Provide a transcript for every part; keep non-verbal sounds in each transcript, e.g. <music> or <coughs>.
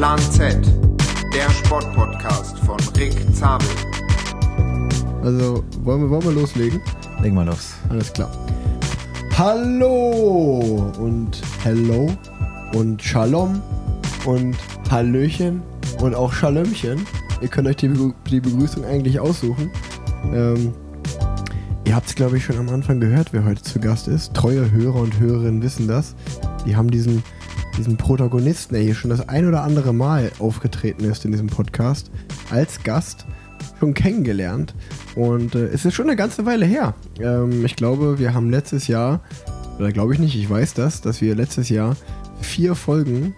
Plan Z, der Sportpodcast von Rick Zabel. Also, wollen wir, wollen wir loslegen? Legen wir los. Alles klar. Hallo und Hello und Shalom und Hallöchen und auch Schalömchen. Ihr könnt euch die, Begrü- die Begrüßung eigentlich aussuchen. Ähm, ihr habt es, glaube ich, schon am Anfang gehört, wer heute zu Gast ist. Treue Hörer und Hörerinnen wissen das. Die haben diesen, diesen Protagonisten, der hier schon das ein oder andere Mal aufgetreten ist in diesem Podcast, als Gast schon kennengelernt. Und äh, es ist schon eine ganze Weile her. Ähm, ich glaube, wir haben letztes Jahr, oder glaube ich nicht, ich weiß das, dass wir letztes Jahr vier Folgen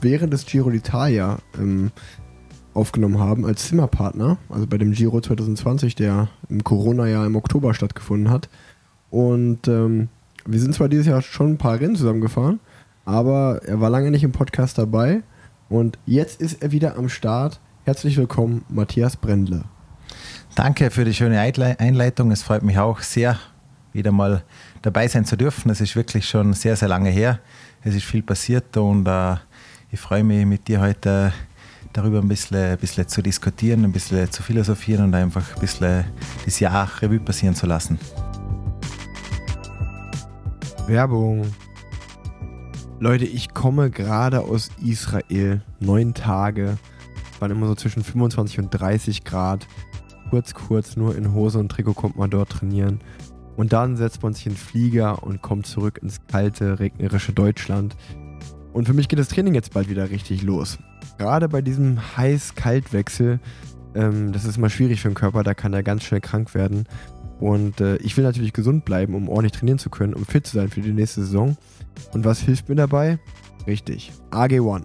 während des Giro d'Italia ähm, aufgenommen haben als Zimmerpartner, also bei dem Giro 2020, der im Corona-Jahr im Oktober stattgefunden hat. Und ähm, wir sind zwar dieses Jahr schon ein paar Rennen zusammengefahren, aber er war lange nicht im Podcast dabei. Und jetzt ist er wieder am Start. Herzlich willkommen, Matthias Brendle. Danke für die schöne Einle- Einleitung. Es freut mich auch sehr, wieder mal dabei sein zu dürfen. Es ist wirklich schon sehr, sehr lange her. Es ist viel passiert und äh, ich freue mich mit dir heute darüber ein bisschen, ein bisschen zu diskutieren, ein bisschen zu philosophieren und einfach ein bisschen das Jahr Revue passieren zu lassen. Werbung. Leute, ich komme gerade aus Israel. Neun Tage. Waren immer so zwischen 25 und 30 Grad. Kurz, kurz, nur in Hose und Trikot kommt man dort trainieren. Und dann setzt man sich in den Flieger und kommt zurück ins kalte, regnerische Deutschland. Und für mich geht das Training jetzt bald wieder richtig los. Gerade bei diesem Heiß-Kalt-Wechsel, ähm, das ist immer schwierig für den Körper, da kann er ganz schnell krank werden. Und äh, ich will natürlich gesund bleiben, um ordentlich trainieren zu können, um fit zu sein für die nächste Saison. Und was hilft mir dabei? Richtig, AG1.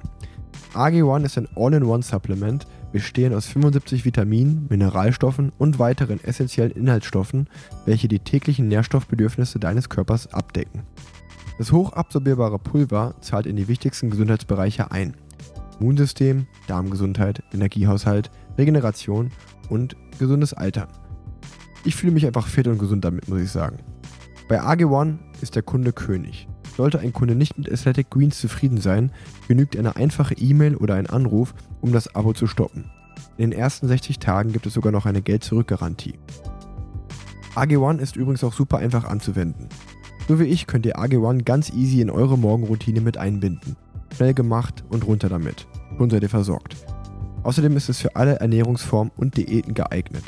AG1 ist ein All-in-One-Supplement, bestehend aus 75 Vitaminen, Mineralstoffen und weiteren essentiellen Inhaltsstoffen, welche die täglichen Nährstoffbedürfnisse deines Körpers abdecken. Das hochabsorbierbare Pulver zahlt in die wichtigsten Gesundheitsbereiche ein. Immunsystem, Darmgesundheit, Energiehaushalt, Regeneration und gesundes Altern. Ich fühle mich einfach fit und gesund damit, muss ich sagen. Bei AG1 ist der Kunde König. Sollte ein Kunde nicht mit Athletic Greens zufrieden sein, genügt eine einfache E-Mail oder ein Anruf, um das Abo zu stoppen. In den ersten 60 Tagen gibt es sogar noch eine Geld-Zurück-Garantie. AG1 ist übrigens auch super einfach anzuwenden. So wie ich könnt ihr AG1 ganz easy in eure Morgenroutine mit einbinden. Schnell gemacht und runter damit. Schon seid ihr versorgt. Außerdem ist es für alle Ernährungsformen und Diäten geeignet.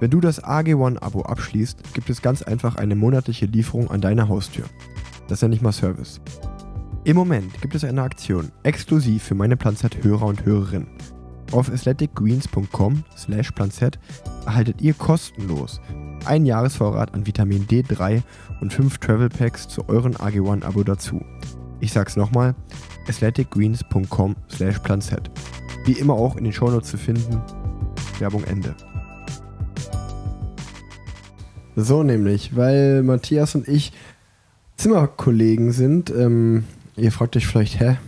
Wenn du das AG1-Abo abschließt, gibt es ganz einfach eine monatliche Lieferung an deine Haustür. Das nenne ich mal Service. Im Moment gibt es eine Aktion exklusiv für meine Planzett-Hörer und Hörerinnen. Auf athleticgreens.com slash planzett erhaltet ihr kostenlos einen Jahresvorrat an Vitamin D3 und 5 Travel Packs zu euren AG1-Abo dazu. Ich sag's nochmal, athleticgreens.com slash planzett. Wie immer auch in den Shownotes zu finden. Werbung Ende. So nämlich, weil Matthias und ich Zimmerkollegen sind. Ähm, ihr fragt euch vielleicht, hä?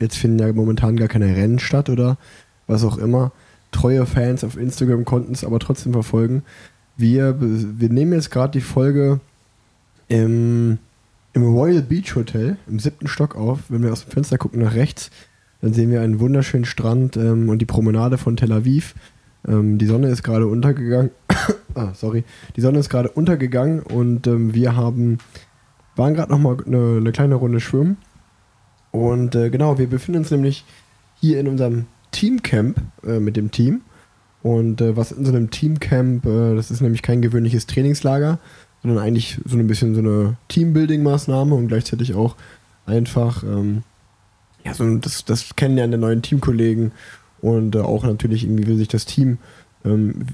Jetzt finden ja momentan gar keine Rennen statt oder was auch immer. Treue Fans auf Instagram konnten es aber trotzdem verfolgen. Wir, wir nehmen jetzt gerade die Folge im, im Royal Beach Hotel im siebten Stock auf. Wenn wir aus dem Fenster gucken nach rechts, dann sehen wir einen wunderschönen Strand ähm, und die Promenade von Tel Aviv. Ähm, die Sonne ist gerade untergegangen. <coughs> ah, sorry. Die Sonne ist gerade untergegangen und ähm, wir haben waren gerade noch mal eine, eine kleine Runde schwimmen. Und äh, genau, wir befinden uns nämlich hier in unserem Teamcamp äh, mit dem Team. Und äh, was in so einem Teamcamp, äh, das ist nämlich kein gewöhnliches Trainingslager, sondern eigentlich so ein bisschen so eine Teambuilding-Maßnahme und gleichzeitig auch einfach ähm, ja, so das, das Kennenlernen der neuen Teamkollegen und äh, auch natürlich irgendwie will sich das Team, ähm,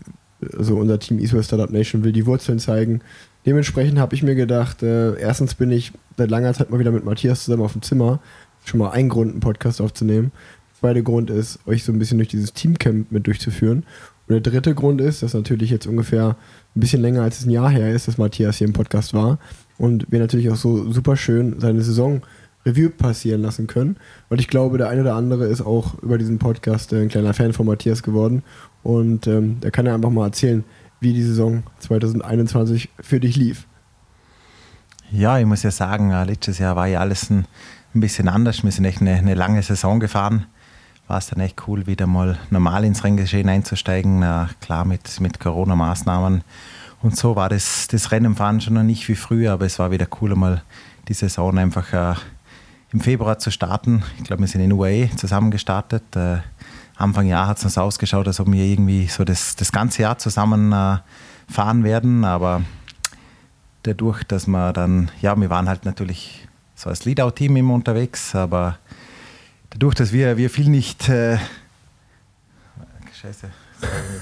also unser Team Eastwest Startup Nation will die Wurzeln zeigen. Dementsprechend habe ich mir gedacht, äh, erstens bin ich seit langer Zeit mal wieder mit Matthias zusammen auf dem Zimmer. Schon mal ein Grund, einen Podcast aufzunehmen. Der zweite Grund ist, euch so ein bisschen durch dieses Teamcamp mit durchzuführen. Und der dritte Grund ist, dass natürlich jetzt ungefähr ein bisschen länger als es ein Jahr her ist, dass Matthias hier im Podcast war. Und wir natürlich auch so super schön seine Saison Review passieren lassen können. Und ich glaube, der eine oder andere ist auch über diesen Podcast äh, ein kleiner Fan von Matthias geworden. Und ähm, der kann ja einfach mal erzählen, wie die Saison 2021 für dich lief. Ja, ich muss ja sagen, äh, letztes Jahr war ja alles ein, ein bisschen anders. Wir sind echt eine, eine lange Saison gefahren. war es dann echt cool, wieder mal normal ins Renngeschehen einzusteigen. Äh, klar, mit, mit Corona-Maßnahmen. Und so war das, das Rennenfahren schon noch nicht wie früher, aber es war wieder cool, mal die Saison einfach äh, im Februar zu starten. Ich glaube, wir sind in UAE zusammen gestartet. Äh, Anfang Jahr hat es uns ausgeschaut, als ob wir irgendwie so das, das ganze Jahr zusammen äh, fahren werden, aber dadurch, dass wir dann, ja, wir waren halt natürlich so als Leadout-Team immer unterwegs, aber dadurch, dass wir, wir viel nicht. Äh, Scheiße,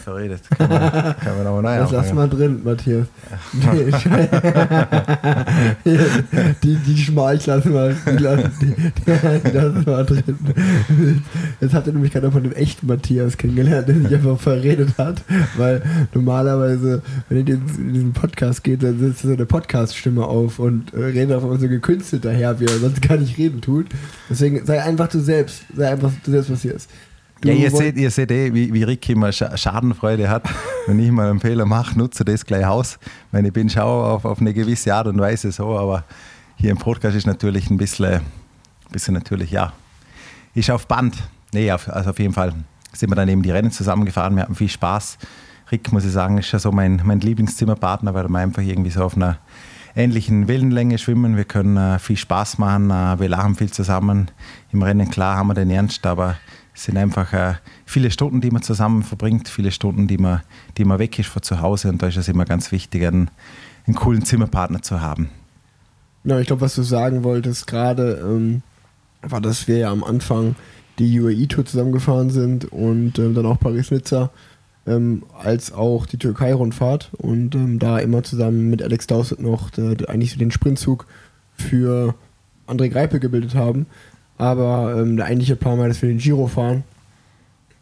verredet. Kann man, kann man aber neu Das lass mal drin, Matthias. <laughs> die, die Schmalch lassen wir, die lassen, die, die lassen wir drin. Jetzt habt ihr nämlich gerade von dem echten Matthias kennengelernt, der sich einfach verredet hat, weil normalerweise, wenn ihr in diesen Podcast geht, dann setzt so eine Podcast-Stimme auf und äh, redet auf einmal so gekünstelt daher, wie er sonst gar nicht reden tut. Deswegen sei einfach du selbst, sei einfach du selbst, was hier ist. Ja, ihr seht, ihr seht eh, wie, wie Ricky immer Schadenfreude hat. <laughs> Wenn ich mal einen Fehler mache, nutze das gleich aus. Wenn ich bin, schaue auf, auf eine gewisse Art und Weise so, aber hier im Podcast ist natürlich ein bisschen, bisschen natürlich, ja, ist auf Band. Nee, auf, also auf jeden Fall sind wir dann eben die Rennen zusammengefahren, wir hatten viel Spaß. Rick, muss ich sagen, ist ja so mein, mein Lieblingszimmerpartner, weil wir einfach irgendwie so auf einer ähnlichen Wellenlänge schwimmen. Wir können äh, viel Spaß machen, äh, wir lachen viel zusammen. Im Rennen, klar, haben wir den Ernst, aber es sind einfach äh, viele Stunden, die man zusammen verbringt, viele Stunden, die man, die man weg ist von zu Hause. Und da ist es immer ganz wichtig, einen, einen coolen Zimmerpartner zu haben. Ja, ich glaube, was du sagen wolltest gerade, ähm, war, dass wir ja am Anfang die UAE-Tour zusammengefahren sind und ähm, dann auch Paris-Nizza, ähm, als auch die Türkei-Rundfahrt und ähm, da immer zusammen mit Alex Dowsett noch der, der, eigentlich so den Sprintzug für André Greipe gebildet haben. Aber ähm, der eigentliche Plan war, dass wir den Giro fahren.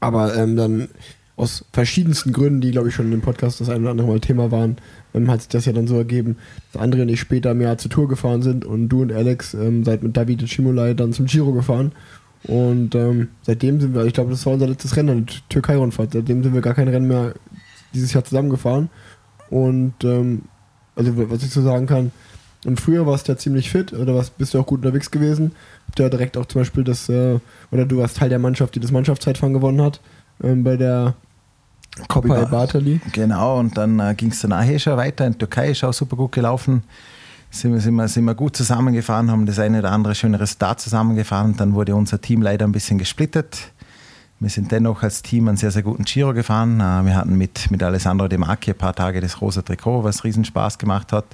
Aber ähm, dann aus verschiedensten Gründen, die glaube ich schon in dem Podcast das ein oder andere Mal Thema waren, ähm, hat sich das ja dann so ergeben, dass André und ich später im Jahr zur Tour gefahren sind und du und Alex ähm, seid mit David Chimolai dann zum Giro gefahren. Und ähm, seitdem sind wir, ich glaube, das war unser letztes Rennen, die Türkei-Rundfahrt. Seitdem sind wir gar kein Rennen mehr dieses Jahr zusammengefahren. Und ähm, also was ich so sagen kann, und früher warst du ja ziemlich fit oder was, bist du auch gut unterwegs gewesen. Ja direkt auch zum Beispiel das, äh, oder du warst Teil der Mannschaft, die das Mannschaftszeitfahren gewonnen hat, ähm, bei der Coppa Bartali. Genau, und dann äh, ging es danach schon weiter. In der Türkei ist auch super gut gelaufen. Sind wir, sind, wir, sind wir gut zusammengefahren, haben das eine oder andere schöne Resultat zusammengefahren. Dann wurde unser Team leider ein bisschen gesplittet. Wir sind dennoch als Team einen sehr, sehr guten Giro gefahren. Äh, wir hatten mit, mit Alessandro De Marchi ein paar Tage das rosa Trikot, was riesen Spaß gemacht hat.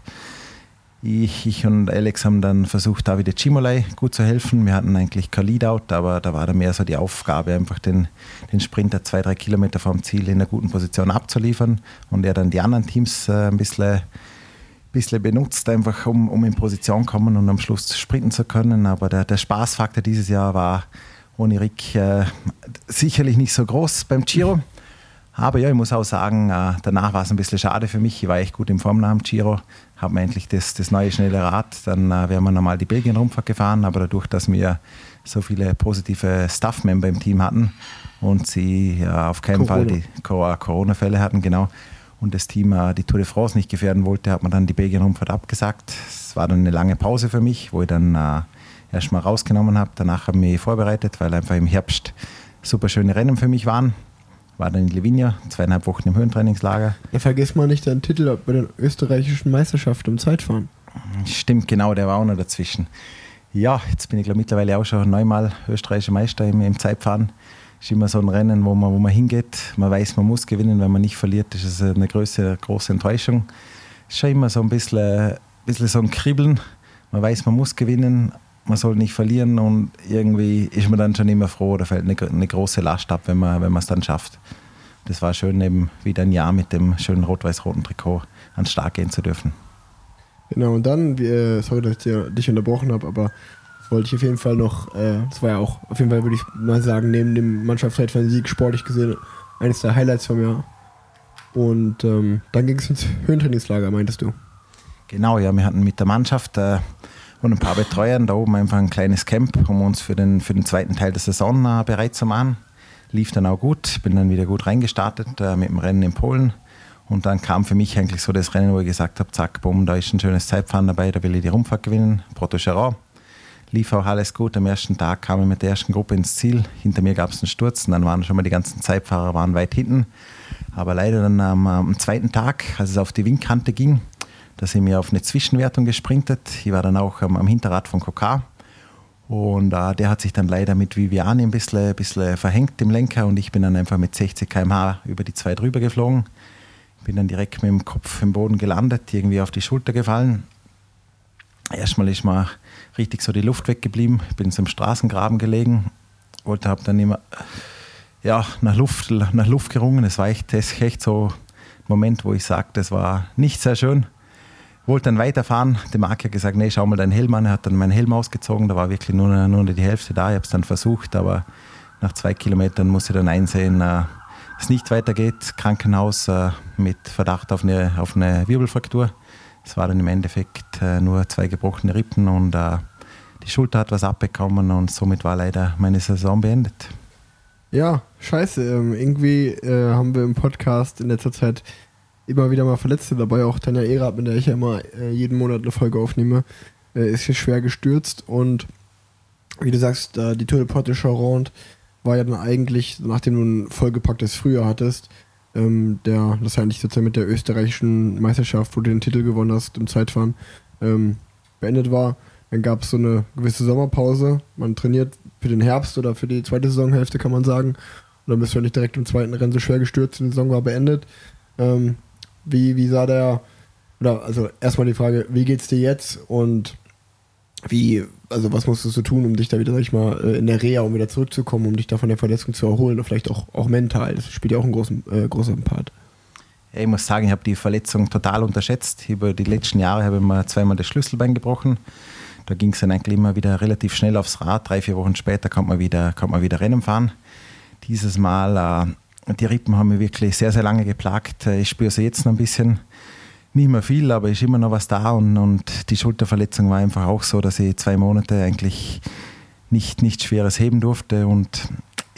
Ich, ich, und Alex haben dann versucht, David Cimolai gut zu helfen. Wir hatten eigentlich kein Leadout, aber da war dann mehr so die Aufgabe, einfach den, den Sprinter zwei, drei Kilometer vom Ziel in einer guten Position abzuliefern und er dann die anderen Teams äh, ein bisschen, bisschen benutzt, einfach um, um in Position kommen und am Schluss sprinten zu können. Aber der, der Spaßfaktor dieses Jahr war ohne Rick äh, sicherlich nicht so groß beim Giro. Aber ja, ich muss auch sagen, äh, danach war es ein bisschen schade für mich. Ich war echt gut in Form nach Giro, habe mir endlich das, das neue schnelle Rad. Dann äh, wären wir nochmal die Belgien-Rundfahrt gefahren, aber dadurch, dass wir so viele positive Staff-Member im Team hatten und sie äh, auf keinen Corona. Fall die Corona-Fälle hatten, genau, und das Team äh, die Tour de France nicht gefährden wollte, hat man dann die Belgien-Rundfahrt abgesagt. Es war dann eine lange Pause für mich, wo ich dann äh, erstmal rausgenommen habe. Danach habe ich mich vorbereitet, weil einfach im Herbst super schöne Rennen für mich waren war dann in Livigno, zweieinhalb Wochen im Höhentrainingslager. Ja, vergiss mal nicht deinen Titel bei den österreichischen Meisterschaften im Zeitfahren. Stimmt, genau, der war auch noch dazwischen. Ja, jetzt bin ich glaube mittlerweile auch schon neunmal österreichischer Meister im, im Zeitfahren. Ist immer so ein Rennen, wo man, wo man hingeht. Man weiß, man muss gewinnen. Wenn man nicht verliert, ist es eine große, große Enttäuschung. Ist schon immer so ein bisschen, ein bisschen so ein Kribbeln. Man weiß, man muss gewinnen, man soll nicht verlieren und irgendwie ist man dann schon immer froh oder fällt eine, eine große Last ab, wenn man wenn es dann schafft. Das war schön, eben wieder ein Jahr mit dem schönen rot-weiß-roten Trikot an Start gehen zu dürfen. Genau, und dann, äh, sorry, dass ich dich unterbrochen habe, aber wollte ich auf jeden Fall noch, äh, das war ja auch, auf jeden Fall würde ich mal sagen, neben dem Mannschaftszeitfahren Sieg sportlich gesehen, eines der Highlights vom Jahr. Und ähm, dann ging es ins Höhentrainingslager, meintest du? Genau, ja, wir hatten mit der Mannschaft äh, und ein paar Betreuern da oben einfach ein kleines Camp, um uns für den, für den zweiten Teil der Saison äh, bereit zu machen. Lief dann auch gut, bin dann wieder gut reingestartet äh, mit dem Rennen in Polen. Und dann kam für mich eigentlich so das Rennen, wo ich gesagt habe, zack, bumm, da ist ein schönes Zeitfahren dabei, da will ich die Rundfahrt gewinnen, Proto Charon. lief auch alles gut. Am ersten Tag kam ich mit der ersten Gruppe ins Ziel. Hinter mir gab es einen Sturz und dann waren schon mal die ganzen Zeitfahrer waren weit hinten. Aber leider dann am, am zweiten Tag, als es auf die Windkante ging, da sind wir auf eine Zwischenwertung gesprintet. Ich war dann auch am, am Hinterrad von Kokar. Und äh, der hat sich dann leider mit Viviani ein bisschen, ein bisschen verhängt im Lenker und ich bin dann einfach mit 60 km/h über die zwei drüber geflogen. Bin dann direkt mit dem Kopf im Boden gelandet, irgendwie auf die Schulter gefallen. Erstmal ist mir richtig so die Luft weggeblieben. Bin im Straßengraben gelegen, wollte, habe dann immer ja, nach, Luft, nach Luft gerungen. Es war echt, echt so ein Moment, wo ich sage, das war nicht sehr schön wollte dann weiterfahren. Der Marc hat gesagt, nee, schau mal deinen Helm an. Er hat dann meinen Helm ausgezogen. Da war wirklich nur, nur die Hälfte da. Ich habe es dann versucht, aber nach zwei Kilometern musste ich dann einsehen, äh, dass es nicht weitergeht. Krankenhaus äh, mit Verdacht auf eine, auf eine Wirbelfraktur. Es war dann im Endeffekt äh, nur zwei gebrochene Rippen und die Schulter hat was abbekommen und somit war leider meine Saison beendet. Ja, scheiße. Ähm, irgendwie haben wir im Podcast in letzter Zeit immer wieder mal Verletzte dabei. Auch Tanja Erath, mit der ich ja immer äh, jeden Monat eine Folge aufnehme, äh, ist hier schwer gestürzt. Und wie du sagst, äh, die Tour de Porte Charente war ja dann eigentlich, nachdem du ein vollgepacktes Frühjahr hattest, ähm, der, das eigentlich sozusagen mit der österreichischen Meisterschaft, wo du den Titel gewonnen hast im Zeitfahren, ähm, beendet war. Dann gab es so eine gewisse Sommerpause. Man trainiert für den Herbst oder für die zweite Saisonhälfte, kann man sagen. Und dann bist du ja nicht direkt im zweiten Rennen so schwer gestürzt und die Saison war beendet. Ähm, wie, wie sah der, oder also erstmal die Frage, wie geht's dir jetzt und wie, also was musstest du tun, um dich da wieder, sag ich mal, äh, in der Reha, um wieder zurückzukommen, um dich da von der Verletzung zu erholen und vielleicht auch, auch mental? Das spielt ja auch einen großen, äh, großen Part. Ich muss sagen, ich habe die Verletzung total unterschätzt. Über die letzten Jahre habe ich mir zweimal das Schlüsselbein gebrochen. Da ging es dann eigentlich immer wieder relativ schnell aufs Rad. Drei, vier Wochen später kommt man wieder, kommt man wieder Rennen fahren. Dieses Mal äh, die Rippen haben mich wirklich sehr, sehr lange geplagt. Ich spüre sie jetzt noch ein bisschen. Nicht mehr viel, aber ist immer noch was da. Und, und die Schulterverletzung war einfach auch so, dass ich zwei Monate eigentlich nicht, nichts Schweres heben durfte. Und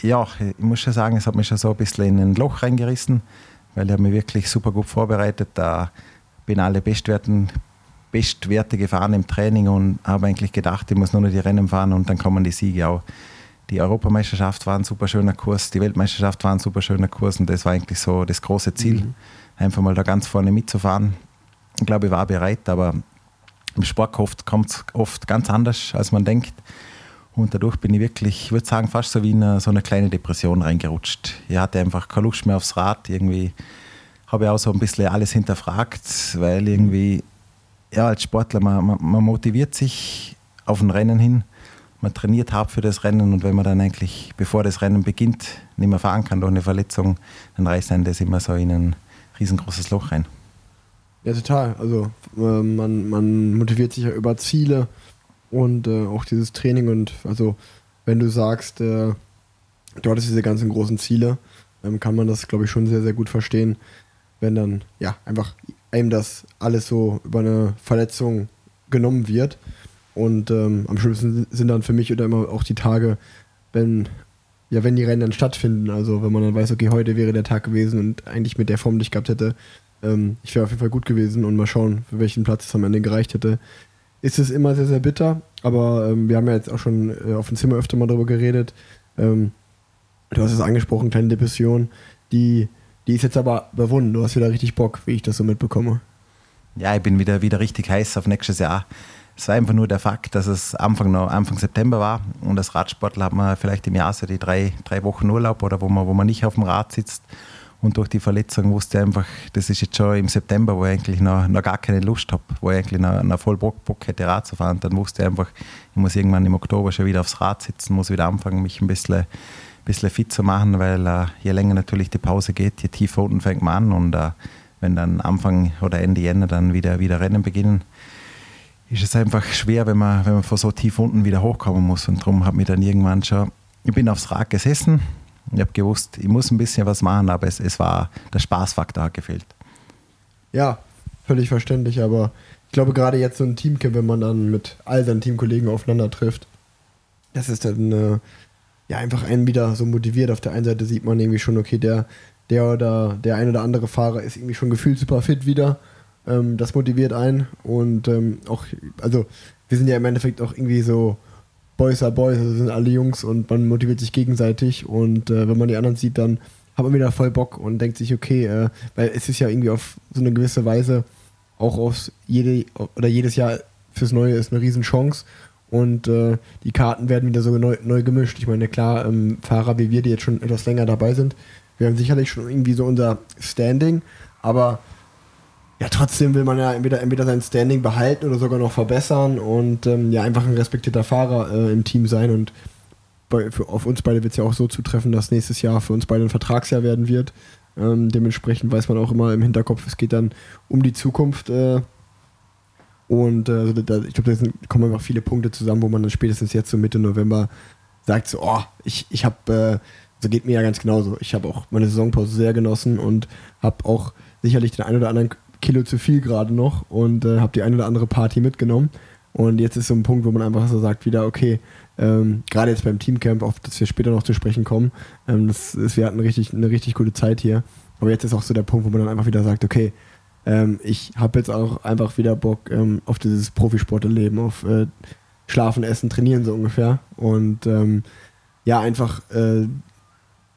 ja, ich muss schon sagen, es hat mich schon so ein bisschen in ein Loch reingerissen, weil ich habe mich wirklich super gut vorbereitet. Da bin alle Bestwerten, Bestwerte gefahren im Training und habe eigentlich gedacht, ich muss nur noch die Rennen fahren und dann kommen die Siege auch die Europameisterschaft war ein super schöner Kurs, die Weltmeisterschaft war ein super schöner Kurs und das war eigentlich so das große Ziel, mhm. einfach mal da ganz vorne mitzufahren. Ich glaube, ich war bereit, aber im Sport kommt es oft ganz anders, als man denkt. Und dadurch bin ich wirklich, ich würde sagen, fast so wie in so eine kleine Depression reingerutscht. Ich hatte einfach keine Lust mehr aufs Rad. Irgendwie habe ich auch so ein bisschen alles hinterfragt, weil irgendwie, ja, als Sportler, man, man, man motiviert sich auf ein Rennen hin man trainiert hart für das Rennen und wenn man dann eigentlich, bevor das Rennen beginnt, nicht mehr fahren kann durch eine Verletzung, dann reißt einen das immer so in ein riesengroßes Loch rein. Ja, total. Also äh, man, man motiviert sich ja über Ziele und äh, auch dieses Training und also wenn du sagst, äh, du hattest diese ganzen großen Ziele, ähm, kann man das, glaube ich, schon sehr, sehr gut verstehen, wenn dann ja einfach einem das alles so über eine Verletzung genommen wird und ähm, am schlimmsten sind dann für mich oder immer auch die Tage, wenn, ja, wenn die Rennen dann stattfinden. Also wenn man dann weiß, okay, heute wäre der Tag gewesen und eigentlich mit der Form, die ich gehabt hätte, ähm, ich wäre auf jeden Fall gut gewesen und mal schauen, für welchen Platz es am Ende gereicht hätte. Ist es immer sehr, sehr bitter, aber ähm, wir haben ja jetzt auch schon äh, auf dem Zimmer öfter mal darüber geredet. Ähm, du hast es angesprochen, kleine Depression. Die, die ist jetzt aber überwunden. Du hast wieder richtig Bock, wie ich das so mitbekomme. Ja, ich bin wieder, wieder richtig heiß auf nächstes Jahr. Es war einfach nur der Fakt, dass es Anfang, Anfang September war und als Radsportler hat man vielleicht im Jahr so die drei, drei Wochen Urlaub oder wo man, wo man nicht auf dem Rad sitzt. Und durch die Verletzung wusste ich einfach, das ist jetzt schon im September, wo ich eigentlich noch, noch gar keine Lust habe, wo ich eigentlich noch, noch voll Bock, Bock hätte, Rad zu fahren. Dann wusste ich einfach, ich muss irgendwann im Oktober schon wieder aufs Rad sitzen, muss wieder anfangen, mich ein bisschen, bisschen fit zu machen, weil äh, je länger natürlich die Pause geht, je tiefer unten fängt man an. Und äh, wenn dann Anfang oder Ende Jänner dann wieder, wieder Rennen beginnen, ist es einfach schwer, wenn man, wenn man von so tief unten wieder hochkommen muss. Und darum habe ich dann irgendwann schon, ich bin aufs Rad gesessen, ich habe gewusst, ich muss ein bisschen was machen, aber es, es war, der Spaßfaktor hat gefehlt. Ja, völlig verständlich, aber ich glaube gerade jetzt so ein Teamcamp, wenn man dann mit all seinen Teamkollegen aufeinander trifft, das ist dann äh, ja einfach einen wieder so motiviert. Auf der einen Seite sieht man irgendwie schon, okay, der, der oder der ein oder andere Fahrer ist irgendwie schon gefühlt super fit wieder ähm, das motiviert einen und ähm, auch, also wir sind ja im Endeffekt auch irgendwie so Boys are Boys, also sind alle Jungs und man motiviert sich gegenseitig und äh, wenn man die anderen sieht, dann hat man wieder voll Bock und denkt sich, okay, äh, weil es ist ja irgendwie auf so eine gewisse Weise auch aufs jede oder jedes Jahr fürs Neue ist eine Riesenchance und äh, die Karten werden wieder so neu, neu gemischt. Ich meine, klar, ähm, Fahrer wie wir, die jetzt schon etwas länger dabei sind, wir haben sicherlich schon irgendwie so unser Standing, aber ja, trotzdem will man ja entweder, entweder sein Standing behalten oder sogar noch verbessern und ähm, ja, einfach ein respektierter Fahrer äh, im Team sein. Und bei, für, auf uns beide wird es ja auch so zutreffen, dass nächstes Jahr für uns beide ein Vertragsjahr werden wird. Ähm, dementsprechend weiß man auch immer im Hinterkopf, es geht dann um die Zukunft. Äh, und äh, also da, ich glaube, da kommen einfach viele Punkte zusammen, wo man dann spätestens jetzt so Mitte November sagt, so, oh, ich, ich habe, äh, so geht mir ja ganz genauso. Ich habe auch meine Saisonpause sehr genossen und habe auch sicherlich den einen oder anderen Kilo zu viel gerade noch und äh, habe die eine oder andere Party mitgenommen. Und jetzt ist so ein Punkt, wo man einfach so sagt, wieder, okay, ähm, gerade jetzt beim Teamcamp, auf das wir später noch zu sprechen kommen, ähm, das ist, wir hatten richtig, eine richtig gute Zeit hier. Aber jetzt ist auch so der Punkt, wo man dann einfach wieder sagt, okay, ähm, ich habe jetzt auch einfach wieder Bock ähm, auf dieses Profisportleben, auf äh, Schlafen, Essen, Trainieren so ungefähr. Und ähm, ja, einfach äh,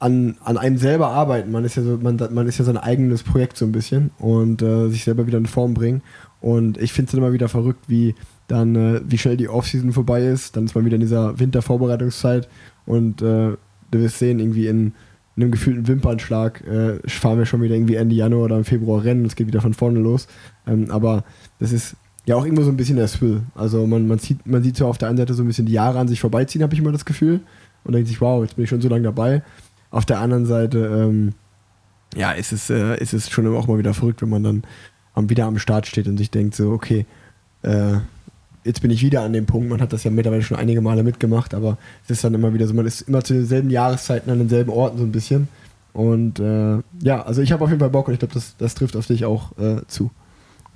an, an einem selber arbeiten. Man ist ja so, man, man ist ja sein eigenes Projekt so ein bisschen und äh, sich selber wieder in Form bringen. Und ich finde es immer wieder verrückt, wie dann, äh, wie schnell die Offseason vorbei ist. Dann ist man wieder in dieser Wintervorbereitungszeit und äh, du wirst sehen, irgendwie in, in einem gefühlten Wimpernschlag äh, fahren wir schon wieder irgendwie Ende Januar oder im Februar Rennen und es geht wieder von vorne los. Ähm, aber das ist ja auch irgendwo so ein bisschen der Thrill. Also man, man, sieht, man sieht so auf der einen Seite so ein bisschen die Jahre an sich vorbeiziehen, habe ich immer das Gefühl. Und denkt sich, wow, jetzt bin ich schon so lange dabei. Auf der anderen Seite, ähm, ja, ist es, äh, ist es schon auch mal wieder verrückt, wenn man dann am, wieder am Start steht und sich denkt, so, okay, äh, jetzt bin ich wieder an dem Punkt. Man hat das ja mittlerweile schon einige Male mitgemacht, aber es ist dann immer wieder so, man ist immer zu denselben Jahreszeiten an denselben Orten so ein bisschen. Und äh, ja, also ich habe auf jeden Fall Bock und ich glaube, das, das trifft auf dich auch äh, zu.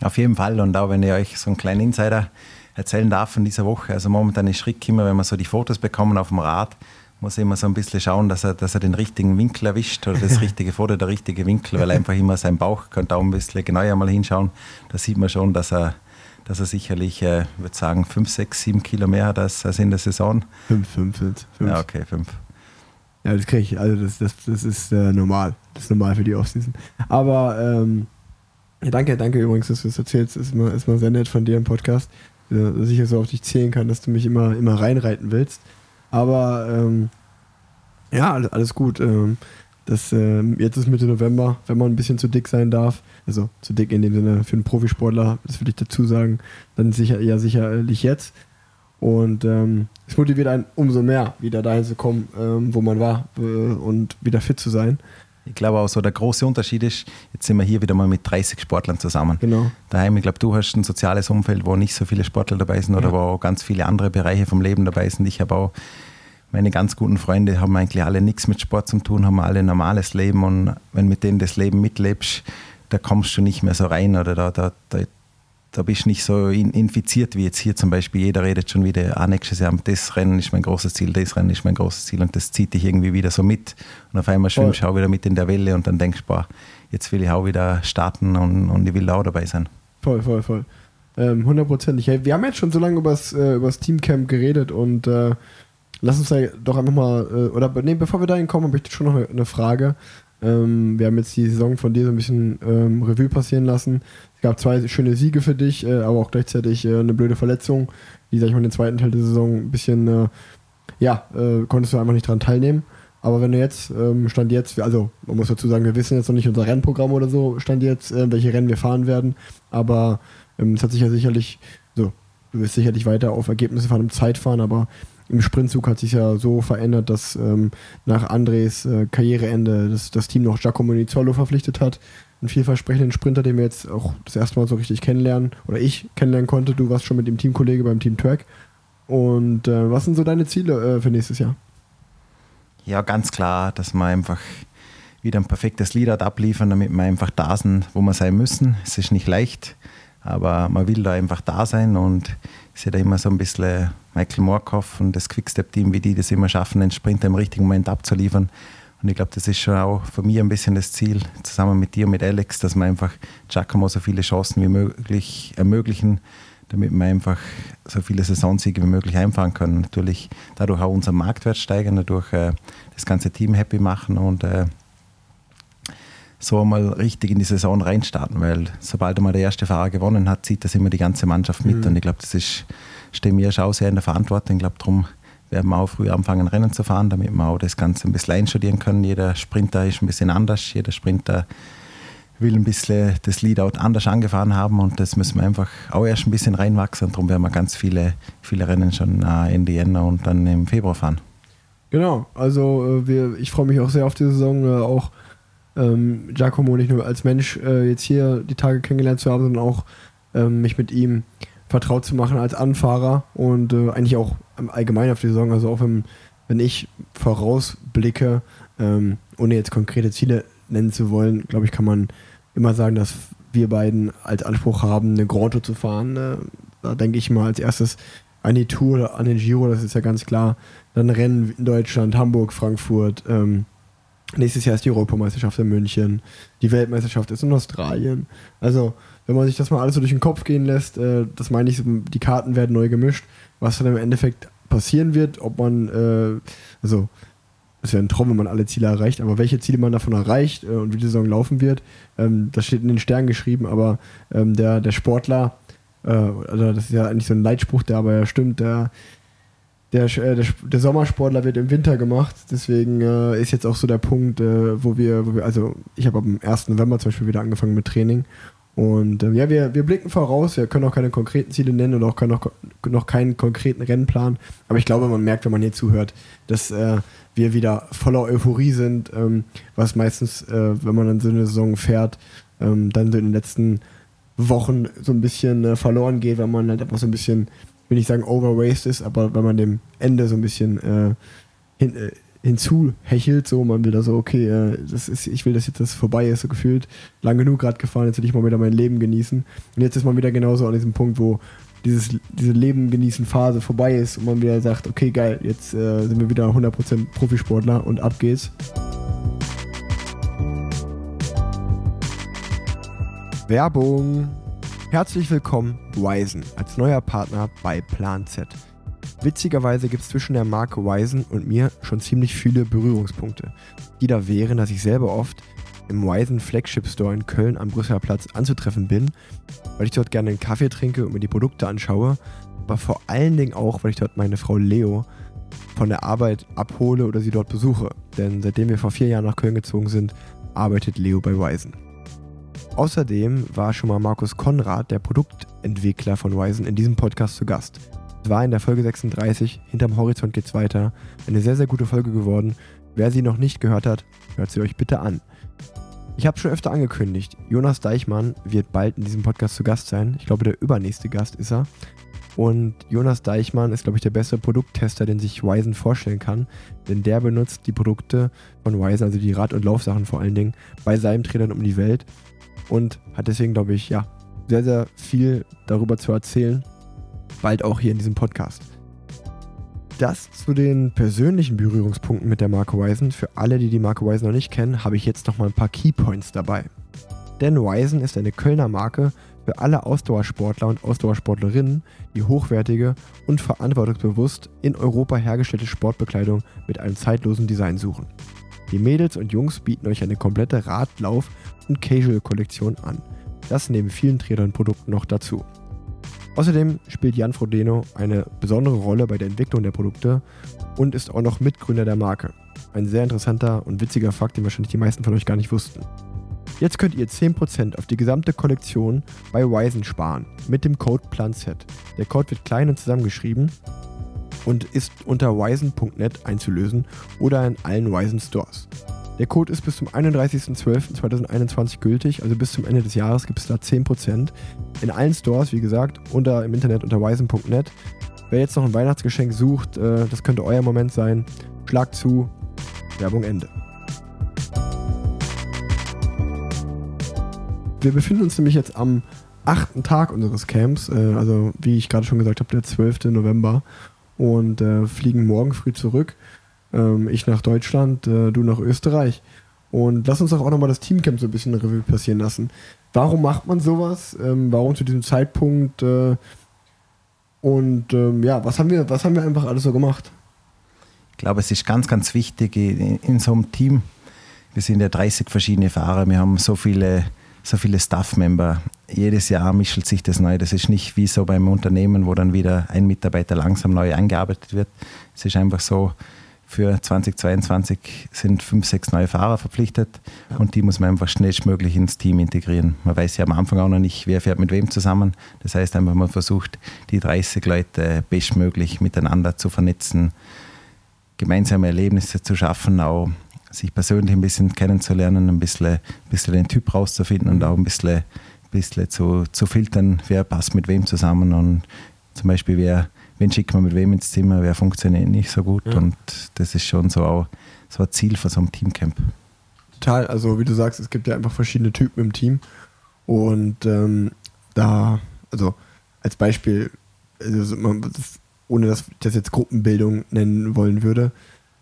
Auf jeden Fall. Und auch wenn ich euch so einen kleinen Insider erzählen darf von dieser Woche. Also momentan ist Schrick immer, wenn wir so die Fotos bekommen auf dem Rad, muss immer so ein bisschen schauen, dass er, dass er den richtigen Winkel erwischt oder das <laughs> richtige Foto, der richtige Winkel, weil einfach immer sein Bauch könnte auch ein bisschen genauer mal hinschauen. Da sieht man schon, dass er, dass er sicherlich, äh, ich würde sagen, 5, 6, 7 Kilo mehr hat als, als in der Saison. 5, 5, 5. Ja, okay, 5. Ja, das kriege ich, also das, das, das ist äh, normal. Das ist normal für die Offseason. Aber ähm, ja, danke, danke übrigens, dass du es erzählst. Ist mal, ist mal sehr nett von dir im Podcast, dass ich so auf dich zählen kann, dass du mich immer, immer reinreiten willst. Aber ähm, ja, alles gut. Ähm, das, äh, jetzt ist Mitte November, wenn man ein bisschen zu dick sein darf, also zu dick in dem Sinne für einen Profisportler, das will ich dazu sagen, dann sicher ja sicherlich jetzt. Und ähm, es motiviert einen umso mehr, wieder dahin zu kommen, ähm, wo man war äh, und wieder fit zu sein. Ich glaube auch so, der große Unterschied ist, jetzt sind wir hier wieder mal mit 30 Sportlern zusammen. Genau. Daheim, ich glaube, du hast ein soziales Umfeld, wo nicht so viele Sportler dabei sind oder ja. wo auch ganz viele andere Bereiche vom Leben dabei sind. Ich habe auch meine ganz guten Freunde, haben eigentlich alle nichts mit Sport zu tun, haben alle ein normales Leben und wenn mit denen das Leben mitlebst, da kommst du nicht mehr so rein oder da, da, da da bist du nicht so infiziert wie jetzt hier zum Beispiel. Jeder redet schon wieder, ah, nächstes Jahr, das Rennen ist mein großes Ziel, das Rennen ist mein großes Ziel und das zieht dich irgendwie wieder so mit. Und auf einmal schwimmst du auch wieder mit in der Welle und dann denkst du, boah, jetzt will ich auch wieder starten und, und ich will auch dabei sein. Voll, voll, voll. Ähm, hundertprozentig. Ähm, wir haben jetzt schon so lange über das äh, Teamcamp geredet und äh, lass uns da doch einfach mal, äh, oder nee, bevor wir dahin kommen, habe ich schon noch eine, eine Frage. Ähm, wir haben jetzt die Saison von dir so ein bisschen ähm, Revue passieren lassen gab zwei schöne Siege für dich, äh, aber auch gleichzeitig äh, eine blöde Verletzung, die, sag ich mal, den zweiten Teil der Saison ein bisschen, äh, ja, äh, konntest du einfach nicht dran teilnehmen. Aber wenn du jetzt, ähm, Stand jetzt, also man muss dazu sagen, wir wissen jetzt noch nicht unser Rennprogramm oder so, Stand jetzt, äh, welche Rennen wir fahren werden, aber ähm, es hat sich ja sicherlich, so, du wirst sicherlich weiter auf Ergebnisse fahren im Zeitfahren, aber im Sprintzug hat sich ja so verändert, dass ähm, nach Andres äh, Karriereende das, das Team noch Giacomo Nizzolo verpflichtet hat, einen vielversprechenden Sprinter, den wir jetzt auch das erste Mal so richtig kennenlernen oder ich kennenlernen konnte. Du warst schon mit dem Teamkollege beim Team Track. Und äh, was sind so deine Ziele äh, für nächstes Jahr? Ja, ganz klar, dass wir einfach wieder ein perfektes Leadout abliefern, damit wir einfach da sind, wo wir sein müssen. Es ist nicht leicht, aber man will da einfach da sein und ich sehe da immer so ein bisschen Michael Morkoff und das Quickstep-Team, wie die das immer schaffen, den Sprinter im richtigen Moment abzuliefern. Und ich glaube, das ist schon auch für mich ein bisschen das Ziel, zusammen mit dir, mit Alex, dass wir einfach Giacomo so viele Chancen wie möglich ermöglichen, damit wir einfach so viele Saisonsiege wie möglich einfahren können. Natürlich dadurch auch unseren Marktwert steigern, dadurch äh, das ganze Team happy machen und äh, so einmal richtig in die Saison reinstarten, weil sobald einmal der erste Fahrer gewonnen hat, zieht das immer die ganze Mannschaft mit. Mhm. Und ich glaube, das ist, steht mir schon sehr in der Verantwortung. Ich glaube, darum werden wir auch früh anfangen, Rennen zu fahren, damit wir auch das Ganze ein bisschen einstudieren können. Jeder Sprinter ist ein bisschen anders, jeder Sprinter will ein bisschen das Leadout anders angefahren haben und das müssen wir einfach auch erst ein bisschen reinwachsen. Darum werden wir ganz viele, viele Rennen schon äh, Ende Jänner und dann im Februar fahren. Genau, also äh, wir, ich freue mich auch sehr auf die Saison, äh, auch ähm, Giacomo nicht nur als Mensch äh, jetzt hier die Tage kennengelernt zu haben, sondern auch ähm, mich mit ihm vertraut zu machen als Anfahrer und äh, eigentlich auch allgemein auf die Saison. Also auch wenn, wenn ich vorausblicke, ähm, ohne jetzt konkrete Ziele nennen zu wollen, glaube ich, kann man immer sagen, dass wir beiden als Anspruch haben, eine Grand zu fahren. Äh, da denke ich mal als erstes an die Tour an den Giro, das ist ja ganz klar. Dann Rennen in Deutschland, Hamburg, Frankfurt, ähm, Nächstes Jahr ist die Europameisterschaft in München. Die Weltmeisterschaft ist in Australien. Also, wenn man sich das mal alles so durch den Kopf gehen lässt, äh, das meine ich, die Karten werden neu gemischt. Was dann im Endeffekt passieren wird, ob man, äh, also, es wäre ein Traum, wenn man alle Ziele erreicht, aber welche Ziele man davon erreicht äh, und wie die Saison laufen wird, ähm, das steht in den Sternen geschrieben, aber ähm, der, der Sportler, also das ist ja eigentlich so ein Leitspruch, der aber ja stimmt, der der, äh, der, der, Sommersportler wird im Winter gemacht. Deswegen äh, ist jetzt auch so der Punkt, äh, wo, wir, wo wir, also ich habe am 1. November zum Beispiel wieder angefangen mit Training. Und ähm, ja, wir, wir blicken voraus, wir können auch keine konkreten Ziele nennen und auch noch, noch keinen konkreten Rennplan. Aber ich glaube, man merkt, wenn man hier zuhört, dass äh, wir wieder voller Euphorie sind, ähm, was meistens, äh, wenn man dann so eine Saison fährt, ähm, dann so in den letzten Wochen so ein bisschen äh, verloren geht, weil man halt einfach so ein bisschen will nicht sagen overraced ist, aber wenn man dem Ende so ein bisschen äh, hin, äh, hinzuhechelt, so man will da so, okay, äh, das ist, ich will, dass jetzt das vorbei ist, so gefühlt, lang genug gerade gefahren, jetzt will ich mal wieder mein Leben genießen. Und jetzt ist man wieder genauso an diesem Punkt, wo dieses, diese Leben genießen Phase vorbei ist und man wieder sagt, okay, geil, jetzt äh, sind wir wieder 100% Profisportler und ab geht's. Werbung Herzlich willkommen, Wisen, als neuer Partner bei Plan Z. Witzigerweise gibt es zwischen der Marke Wisen und mir schon ziemlich viele Berührungspunkte, die da wären, dass ich selber oft im Wisen Flagship Store in Köln am Brüsseler Platz anzutreffen bin, weil ich dort gerne einen Kaffee trinke und mir die Produkte anschaue, aber vor allen Dingen auch, weil ich dort meine Frau Leo von der Arbeit abhole oder sie dort besuche. Denn seitdem wir vor vier Jahren nach Köln gezogen sind, arbeitet Leo bei Wisen. Außerdem war schon mal Markus Konrad, der Produktentwickler von Wisen, in diesem Podcast zu Gast. Es war in der Folge 36, Hinterm Horizont geht's weiter, eine sehr, sehr gute Folge geworden. Wer sie noch nicht gehört hat, hört sie euch bitte an. Ich habe schon öfter angekündigt, Jonas Deichmann wird bald in diesem Podcast zu Gast sein. Ich glaube, der übernächste Gast ist er. Und Jonas Deichmann ist, glaube ich, der beste Produkttester, den sich Wisen vorstellen kann. Denn der benutzt die Produkte von Wisen, also die Rad- und Laufsachen vor allen Dingen, bei seinem Trainern um die Welt und hat deswegen, glaube ich, ja, sehr, sehr viel darüber zu erzählen. Bald auch hier in diesem Podcast. Das zu den persönlichen Berührungspunkten mit der Marke Wisen. Für alle, die die Marke Wisen noch nicht kennen, habe ich jetzt noch mal ein paar Keypoints dabei. Denn Wisen ist eine Kölner Marke für alle Ausdauersportler und Ausdauersportlerinnen, die hochwertige und verantwortungsbewusst in Europa hergestellte Sportbekleidung mit einem zeitlosen Design suchen. Die Mädels und Jungs bieten euch eine komplette Radlauf- und Casual-Kollektion an. Das neben vielen Trädern Produkten noch dazu. Außerdem spielt Jan Frodeno eine besondere Rolle bei der Entwicklung der Produkte und ist auch noch Mitgründer der Marke. Ein sehr interessanter und witziger Fakt, den wahrscheinlich die meisten von euch gar nicht wussten. Jetzt könnt ihr 10% auf die gesamte Kollektion bei Wisen sparen mit dem Code PLANZ. Der Code wird klein und zusammengeschrieben und ist unter wisen.net einzulösen oder in allen Wisen Stores. Der Code ist bis zum 31.12.2021 gültig, also bis zum Ende des Jahres gibt es da 10%. In allen Stores, wie gesagt, unter, im Internet unter wisen.net. Wer jetzt noch ein Weihnachtsgeschenk sucht, äh, das könnte euer Moment sein. Schlag zu. Werbung Ende. Wir befinden uns nämlich jetzt am achten Tag unseres Camps, äh, also wie ich gerade schon gesagt habe, der 12. November und äh, fliegen morgen früh zurück. Ähm, ich nach Deutschland, äh, du nach Österreich. Und lass uns doch auch nochmal das Teamcamp so ein bisschen Revue passieren lassen. Warum macht man sowas? Ähm, warum zu diesem Zeitpunkt äh, Und ähm, ja, was haben, wir, was haben wir einfach alles so gemacht? Ich glaube, es ist ganz, ganz wichtig in, in so einem Team. Wir sind ja 30 verschiedene Fahrer, wir haben so viele, so viele Staff-Member. Jedes Jahr mischelt sich das neu. Das ist nicht wie so beim Unternehmen, wo dann wieder ein Mitarbeiter langsam neu eingearbeitet wird. Es ist einfach so, für 2022 sind fünf, sechs neue Fahrer verpflichtet ja. und die muss man einfach schnellstmöglich ins Team integrieren. Man weiß ja am Anfang auch noch nicht, wer fährt mit wem zusammen. Das heißt einfach, man versucht, die 30 Leute bestmöglich miteinander zu vernetzen, gemeinsame Erlebnisse zu schaffen, auch sich persönlich ein bisschen kennenzulernen, ein bisschen, ein bisschen den Typ rauszufinden und auch ein bisschen, ein bisschen zu, zu filtern, wer passt mit wem zusammen und zum Beispiel wer wen schickt man mit wem ins Zimmer, wer funktioniert nicht so gut. Ja. Und das ist schon so auch so ein Ziel für so ein Teamcamp. Total, also wie du sagst, es gibt ja einfach verschiedene Typen im Team. Und ähm, da, also als Beispiel, also man, ohne dass ich das jetzt Gruppenbildung nennen wollen würde,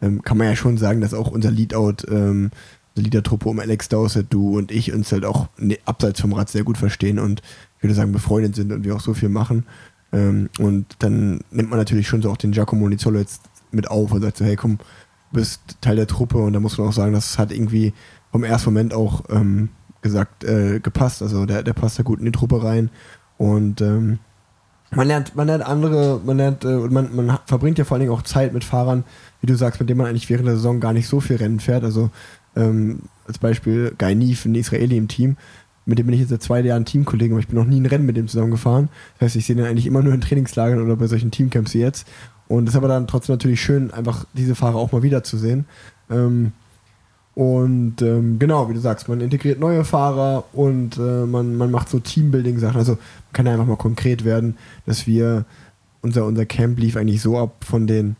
ähm, kann man ja schon sagen, dass auch unser Leadout, ähm, unsere Leader-Truppe um Alex Dowsett, du und ich uns halt auch ne, abseits vom Rad sehr gut verstehen und ich würde sagen befreundet sind und wir auch so viel machen. Ähm, und dann nimmt man natürlich schon so auch den Giacomo Nizzolo jetzt mit auf und sagt so, hey komm, du bist Teil der Truppe und da muss man auch sagen, das hat irgendwie vom ersten Moment auch ähm, gesagt, äh, gepasst. Also der, der passt da gut in die Truppe rein. Und ähm, man lernt, man lernt andere, man lernt, äh, man, man verbringt ja vor allen Dingen auch Zeit mit Fahrern, wie du sagst, mit denen man eigentlich während der Saison gar nicht so viel Rennen fährt. Also ähm, als Beispiel Guy Neef, ein Israeli im Team, mit dem bin ich jetzt seit zwei Jahren Teamkollege, aber ich bin noch nie ein Rennen mit dem zusammen gefahren. Das heißt, ich sehe den eigentlich immer nur in Trainingslagern oder bei solchen Teamcamps wie jetzt. Und es ist aber dann trotzdem natürlich schön, einfach diese Fahrer auch mal wiederzusehen. Ähm, und ähm, genau, wie du sagst, man integriert neue Fahrer und äh, man, man macht so Teambuilding-Sachen. Also man kann ja einfach mal konkret werden, dass wir, unser, unser Camp lief eigentlich so ab von den,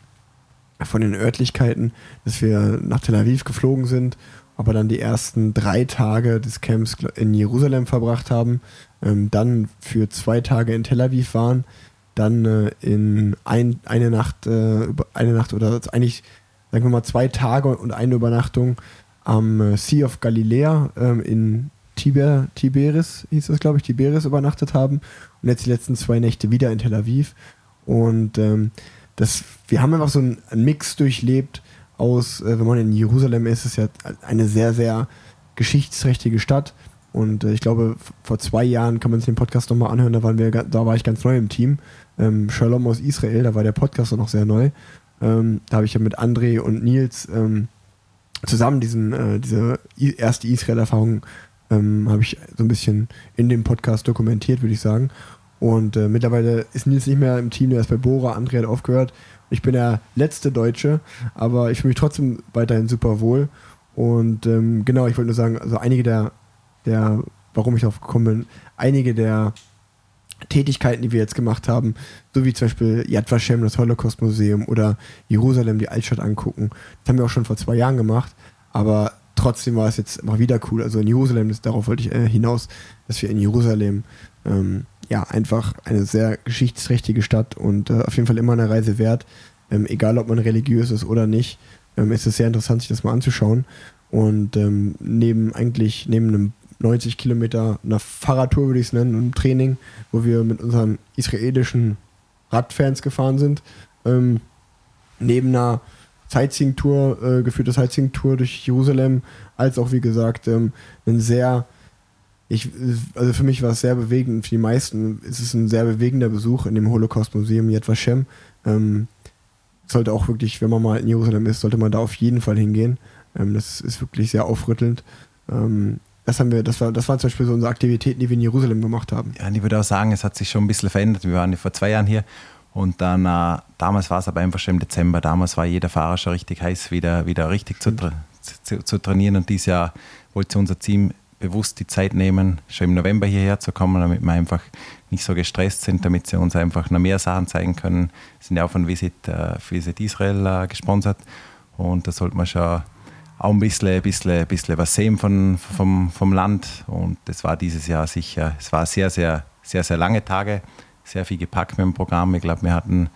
von den Örtlichkeiten, dass wir nach Tel Aviv geflogen sind aber dann die ersten drei Tage des Camps in Jerusalem verbracht haben, ähm, dann für zwei Tage in Tel Aviv waren, dann äh, in ein, eine Nacht, äh, eine Nacht oder eigentlich, sagen wir mal, zwei Tage und eine Übernachtung am äh, Sea of Galilee ähm, in Tiber, Tiberis, hieß das, glaube ich, Tiberis übernachtet haben und jetzt die letzten zwei Nächte wieder in Tel Aviv. Und ähm, das, wir haben einfach so einen, einen Mix durchlebt aus, äh, wenn man in Jerusalem ist, ist ja eine sehr, sehr geschichtsträchtige Stadt. Und äh, ich glaube, vor zwei Jahren kann man sich den Podcast nochmal anhören, da, waren wir, da war ich ganz neu im Team. Ähm, Shalom aus Israel, da war der Podcast noch sehr neu. Ähm, da habe ich ja mit André und Nils ähm, zusammen diesen, äh, diese erste Israel-Erfahrung ähm, habe ich so ein bisschen in dem Podcast dokumentiert, würde ich sagen. Und äh, mittlerweile ist Nils nicht mehr im Team, der ist bei Bora, André hat aufgehört. Ich bin der letzte Deutsche, aber ich fühle mich trotzdem weiterhin super wohl. Und ähm, genau, ich wollte nur sagen, also einige der, der, warum ich darauf gekommen bin, einige der Tätigkeiten, die wir jetzt gemacht haben, so wie zum Beispiel Yad Vashem, das Holocaust-Museum oder Jerusalem, die Altstadt angucken, das haben wir auch schon vor zwei Jahren gemacht, aber trotzdem war es jetzt mal wieder cool. Also in Jerusalem, das, darauf wollte ich äh, hinaus, dass wir in Jerusalem ähm, ja, einfach eine sehr geschichtsträchtige Stadt und äh, auf jeden Fall immer eine Reise wert. Ähm, egal, ob man religiös ist oder nicht, ähm, ist es sehr interessant, sich das mal anzuschauen. Und ähm, neben eigentlich, neben einem 90 Kilometer einer Fahrradtour, würde ich es nennen, einem Training, wo wir mit unseren israelischen Radfans gefahren sind, ähm, neben einer Sightseeing-Tour, äh, geführte Sightseeing-Tour durch Jerusalem, als auch, wie gesagt, ähm, ein sehr ich, also für mich war es sehr bewegend, für die meisten ist es ein sehr bewegender Besuch in dem Holocaust-Museum Yad Vashem. Ähm, sollte auch wirklich, wenn man mal in Jerusalem ist, sollte man da auf jeden Fall hingehen. Ähm, das ist wirklich sehr aufrüttelnd. Ähm, das haben wir, das war, das waren zum Beispiel so unsere Aktivitäten, die wir in Jerusalem gemacht haben. Ja, und ich würde auch sagen, es hat sich schon ein bisschen verändert. Wir waren ja vor zwei Jahren hier und dann, äh, damals war es aber einfach schon im Dezember, damals war jeder Fahrer schon richtig heiß, wieder, wieder richtig zu, zu, zu, trainieren und dieses Jahr wollte unser Team bewusst die Zeit nehmen, schon im November hierher zu kommen, damit wir einfach nicht so gestresst sind, damit sie uns einfach noch mehr Sachen zeigen können. Wir sind ja auch von Visit, äh, Visit Israel äh, gesponsert und da sollte man schon auch ein bisschen, bisschen, bisschen was sehen von, vom, vom Land und das war dieses Jahr sicher, es war sehr, sehr, sehr, sehr lange Tage, sehr viel gepackt mit dem Programm. Ich glaube, wir hatten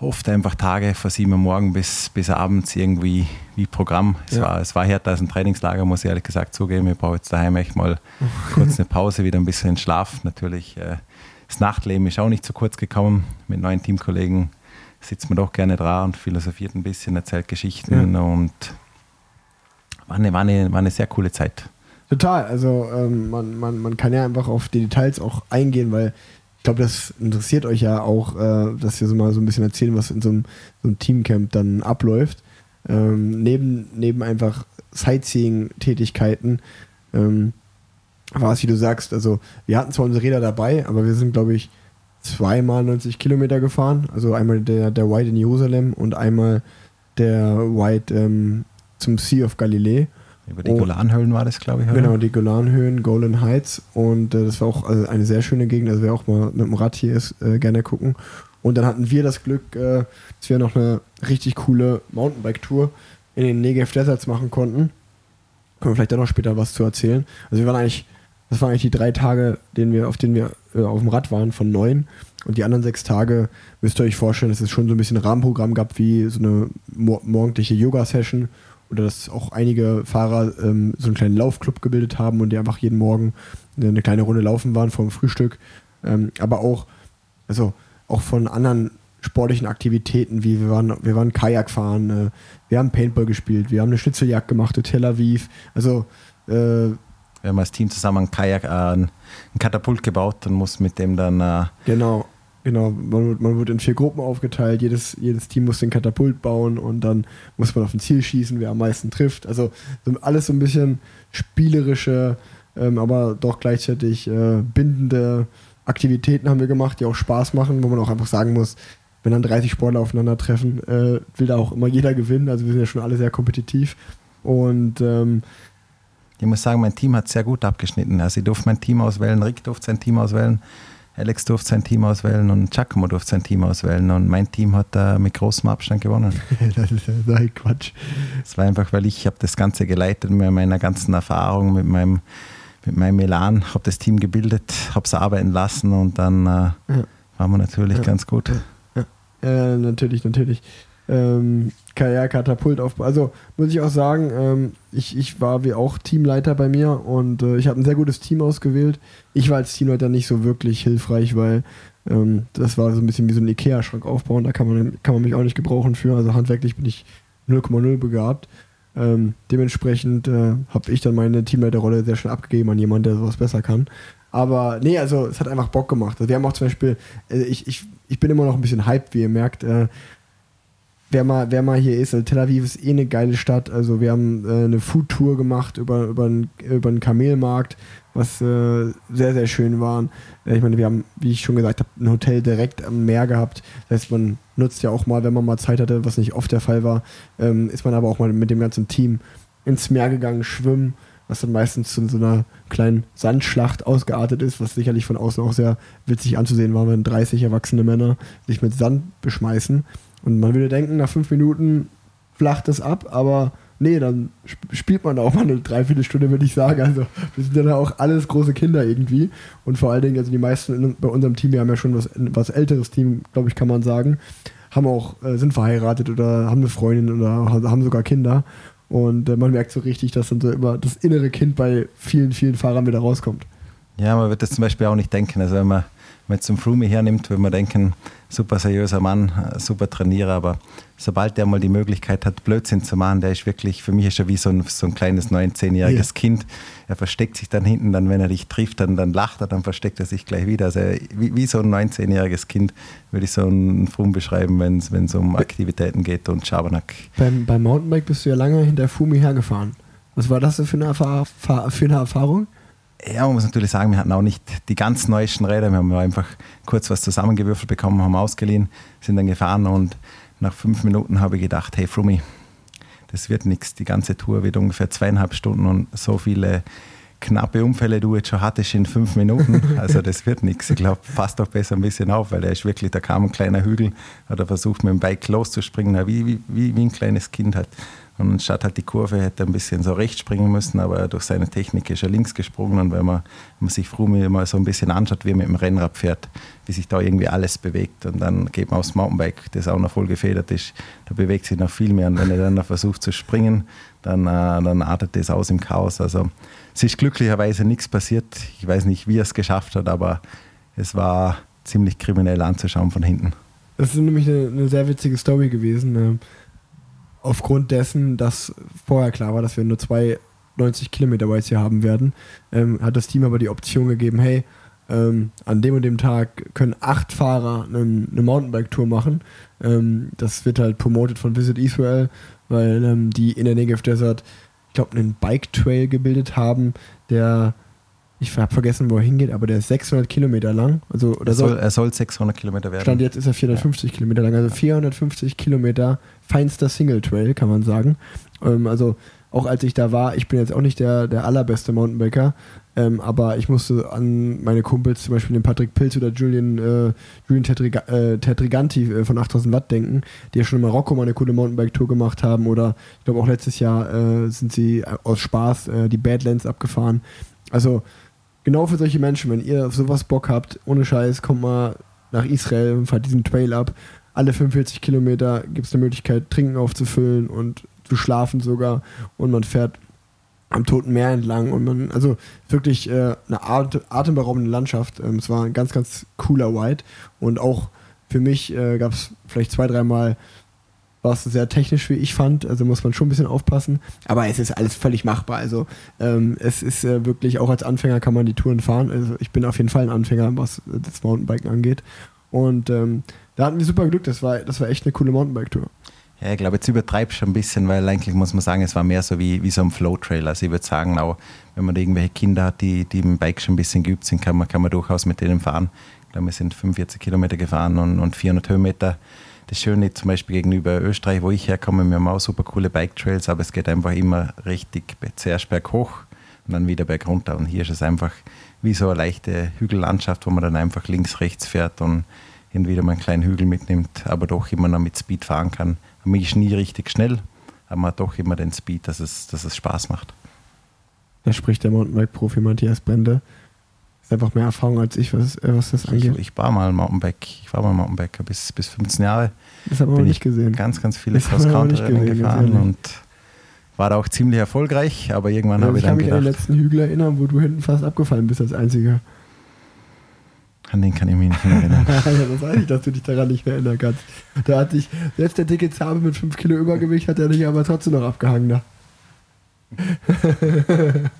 oft einfach Tage von 7 Uhr morgen bis, bis abends irgendwie wie Programm. Es, ja. war, es war härter als ein Trainingslager, muss ich ehrlich gesagt zugeben. Ich brauche jetzt daheim echt mal <laughs> kurz eine Pause, wieder ein bisschen Schlaf. Natürlich äh, das Nachtleben ist auch nicht zu kurz gekommen. Mit neuen Teamkollegen sitzt man doch gerne dran und philosophiert ein bisschen, erzählt Geschichten ja. und war eine, war, eine, war eine sehr coole Zeit. Total, also ähm, man, man, man kann ja einfach auf die Details auch eingehen, weil ich glaube, das interessiert euch ja auch, äh, dass wir so mal so ein bisschen erzählen, was in so einem, so einem Teamcamp dann abläuft. Ähm, neben, neben einfach Sightseeing-Tätigkeiten ähm, war es, wie du sagst, also wir hatten zwar unsere Räder dabei, aber wir sind, glaube ich, zweimal 90 Kilometer gefahren. Also einmal der, der White in Jerusalem und einmal der White ähm, zum Sea of Galilee. Über die Golanhöhen war das, glaube ich. Oder? Genau, die Golanhöhen, Golan Heights. Und äh, das war auch also eine sehr schöne Gegend. Also wer auch mal mit dem Rad hier ist, äh, gerne gucken. Und dann hatten wir das Glück, äh, dass wir noch eine richtig coole Mountainbike-Tour in den Negev Deserts machen konnten. Können wir vielleicht auch noch später was zu erzählen. Also wir waren eigentlich das waren eigentlich die drei Tage, denen wir, auf denen wir äh, auf dem Rad waren, von neun. Und die anderen sechs Tage müsst ihr euch vorstellen, dass es schon so ein bisschen Rahmenprogramm gab, wie so eine morgendliche Yoga-Session oder dass auch einige Fahrer ähm, so einen kleinen Laufclub gebildet haben und die einfach jeden Morgen eine kleine Runde laufen waren vom Frühstück. Ähm, aber auch, also auch von anderen sportlichen Aktivitäten, wie wir waren, wir waren Kajak fahren, äh, wir haben Paintball gespielt, wir haben eine Schnitzeljagd gemacht in Tel Aviv. Also äh, wir haben als Team zusammen ein Kajak, äh, ein Katapult gebaut und muss mit dem dann. Äh genau, genau. Man, man wird in vier Gruppen aufgeteilt. Jedes, jedes Team muss den Katapult bauen und dann muss man auf ein Ziel schießen, wer am meisten trifft. Also so alles so ein bisschen spielerische, ähm, aber doch gleichzeitig äh, bindende Aktivitäten haben wir gemacht, die auch Spaß machen, wo man auch einfach sagen muss, wenn dann 30 Sportler aufeinandertreffen, äh, will da auch immer jeder gewinnen. Also wir sind ja schon alle sehr kompetitiv. Und ähm, ich muss sagen, mein Team hat sehr gut abgeschnitten. Also ich durfte mein Team auswählen, Rick durfte sein Team auswählen, Alex durfte sein Team auswählen und Giacomo durfte sein Team auswählen. Und mein Team hat da mit großem Abstand gewonnen. <laughs> das ist ja ein Quatsch. Es war einfach, weil ich habe das Ganze geleitet mit meiner ganzen Erfahrung, mit meinem, mit meinem Elan, habe das Team gebildet, habe es arbeiten lassen und dann äh, ja. waren wir natürlich ja. ganz gut. Ja. ja, natürlich, natürlich ähm, Karrierekatapult aufbauen. Also muss ich auch sagen, ähm, ich, ich war wie auch Teamleiter bei mir und äh, ich habe ein sehr gutes Team ausgewählt. Ich war als Teamleiter nicht so wirklich hilfreich, weil ähm, das war so ein bisschen wie so ein Ikea-Schrank aufbauen. Da kann man, kann man mich auch nicht gebrauchen für. Also handwerklich bin ich 0,0 begabt. Ähm, dementsprechend äh, habe ich dann meine Teamleiterrolle sehr schnell abgegeben an jemanden, der sowas besser kann. Aber nee, also es hat einfach Bock gemacht. Also wir haben auch zum Beispiel, äh, ich, ich, ich bin immer noch ein bisschen hyped, wie ihr merkt. Äh, wer mal, wer mal hier ist, also Tel Aviv ist eh eine geile Stadt. Also wir haben äh, eine Food-Tour gemacht über, über, einen, über einen Kamelmarkt, was äh, sehr, sehr schön war. Äh, ich meine, wir haben, wie ich schon gesagt habe, ein Hotel direkt am Meer gehabt. Das heißt, man nutzt ja auch mal, wenn man mal Zeit hatte, was nicht oft der Fall war, ähm, ist man aber auch mal mit dem ganzen Team ins Meer gegangen, schwimmen, was dann meistens zu so einer kleinen Sandschlacht ausgeartet ist, was sicherlich von außen auch sehr witzig anzusehen war, wenn 30 erwachsene Männer sich mit Sand beschmeißen. Und man würde denken, nach fünf Minuten flacht es ab, aber nee, dann spielt man auch mal eine Dreiviertelstunde, würde ich sagen. Also wir sind ja auch alles große Kinder irgendwie. Und vor allen Dingen, also die meisten bei unserem Team, wir haben ja schon was, was älteres Team, glaube ich, kann man sagen, haben auch, äh, sind verheiratet oder haben eine Freundin oder haben sogar Kinder. Und äh, man merkt so richtig, dass dann so immer das innere Kind bei vielen, vielen Fahrern wieder rauskommt. Ja, man wird das zum Beispiel auch nicht denken. Also wenn man, wenn man zum Froome hernimmt, würde man denken, super seriöser Mann, super Trainierer, aber sobald der mal die Möglichkeit hat, Blödsinn zu machen, der ist wirklich, für mich ist er wie so ein, so ein kleines 19-jähriges ja. Kind. Er versteckt sich dann hinten, dann wenn er dich trifft, dann, dann lacht er, dann versteckt er sich gleich wieder. Also wie, wie so ein 19-jähriges Kind würde ich so einen Fum beschreiben, wenn es um Aktivitäten geht und Schabernack. Beim, beim Mountainbike bist du ja lange hinter Fumi hergefahren. Was war das für eine, Erfahr für eine Erfahrung? Ja, man muss natürlich sagen, wir hatten auch nicht die ganz neuesten Räder. Wir haben einfach kurz was zusammengewürfelt bekommen, haben ausgeliehen, sind dann gefahren und nach fünf Minuten habe ich gedacht, hey Frumi, das wird nichts. Die ganze Tour wird ungefähr zweieinhalb Stunden und so viele knappe Unfälle du jetzt schon hattest in fünf Minuten. <laughs> Also das wird nichts. Ich glaube, passt doch besser ein bisschen auf, weil er ist wirklich, da kam ein kleiner Hügel, hat er versucht mit dem Bike loszuspringen, wie, wie, wie, ein kleines Kind halt. Und statt halt die Kurve hätte er ein bisschen so rechts springen müssen, aber durch seine Technik ist er links gesprungen. Und wenn man, wenn man sich Frumi mal so ein bisschen anschaut, wie er mit dem Rennrad fährt, wie sich da irgendwie alles bewegt und dann geht man aufs Mountainbike, das auch noch voll gefedert ist, da bewegt sich noch viel mehr. Und wenn er dann noch versucht zu springen, dann, äh, dann artet das aus im Chaos. Also es ist glücklicherweise nichts passiert. Ich weiß nicht, wie er es geschafft hat, aber es war ziemlich kriminell anzuschauen von hinten. Das ist nämlich eine, eine sehr witzige Story gewesen. Aufgrund dessen, dass vorher klar war, dass wir nur zwei 90 Kilometer Rides hier haben werden, ähm, hat das Team aber die Option gegeben, hey, ähm, an dem und dem Tag können acht Fahrer eine, eine Mountainbike-Tour machen. Ähm, das wird halt promoted von Visit Israel, weil ähm, die in der Negev Desert, ich glaube, einen Bike-Trail gebildet haben, der ich habe vergessen, wo er hingeht, aber der ist 600 Kilometer lang. Also, er, soll, er soll 600 Kilometer werden. Stand jetzt ist er 450 ja. Kilometer lang, also 450 Kilometer feinster Single Trail, kann man sagen. Ähm, also auch als ich da war, ich bin jetzt auch nicht der, der allerbeste Mountainbiker, ähm, aber ich musste an meine Kumpels, zum Beispiel den Patrick Pilz oder Julian, äh, Julian Tetriga, äh, Tetriganti äh, von 8000 Watt denken, die ja schon in Marokko mal eine coole Mountainbike-Tour gemacht haben oder ich glaube auch letztes Jahr äh, sind sie aus Spaß äh, die Badlands abgefahren. Also genau für solche Menschen, wenn ihr auf sowas Bock habt, ohne Scheiß, kommt mal nach Israel und fahrt diesen Trail ab. Alle 45 Kilometer gibt es eine Möglichkeit, Trinken aufzufüllen und zu schlafen sogar. Und man fährt am Toten Meer entlang und man, also wirklich äh, eine atemberaubende Landschaft. Ähm, es war ein ganz, ganz cooler Ride und auch für mich äh, gab es vielleicht zwei, dreimal war es sehr technisch, wie ich fand. Also muss man schon ein bisschen aufpassen. Aber es ist alles völlig machbar. Also ähm, es ist äh, wirklich, auch als Anfänger kann man die Touren fahren. Also ich bin auf jeden Fall ein Anfänger, was das Mountainbiken angeht. Und ähm, da hatten wir super Glück. Das war, das war echt eine coole Mountainbike-Tour. Ja, ich glaube, jetzt übertreibst du ein bisschen, weil eigentlich muss man sagen, es war mehr so wie, wie so ein Flow-Trail. Also ich würde sagen, auch wenn man irgendwelche Kinder hat, die, die im Bike schon ein bisschen geübt sind, kann man, kann man durchaus mit denen fahren. Ich glaube, wir sind 45 Kilometer gefahren und, und 400 Höhenmeter das Schöne zum Beispiel gegenüber Österreich, wo ich herkomme, wir haben auch super coole Bike-Trails, aber es geht einfach immer richtig zuerst berghoch und dann wieder bergunter. Und hier ist es einfach wie so eine leichte Hügellandschaft, wo man dann einfach links, rechts fährt und hin wieder mal einen kleinen Hügel mitnimmt, aber doch immer noch mit Speed fahren kann. Man ist nie richtig schnell, aber man hat doch immer den Speed, dass es, dass es Spaß macht. Da spricht der Mountainbike-Profi Matthias Bende einfach mehr Erfahrung als ich, was, äh, was das angeht. Ich, ich war mal Mountainbike, ich war mal Mountainbiker bis, bis 15 Jahre. Das haben wir noch nicht gesehen. Ganz, ganz viele Cross-Country gefahren und war da auch ziemlich erfolgreich, aber irgendwann also habe ich dann Ich kann mich an den letzten Hügel erinnern, wo du hinten fast abgefallen bist als Einziger. An den kann ich mich nicht mehr erinnern. <laughs> ja, das weiß ich, dass du dich daran nicht mehr erinnern kannst. Da hat sich, selbst der dicke Zabe mit 5 Kilo Übergewicht hat er dich aber trotzdem noch abgehangen. Da. <laughs>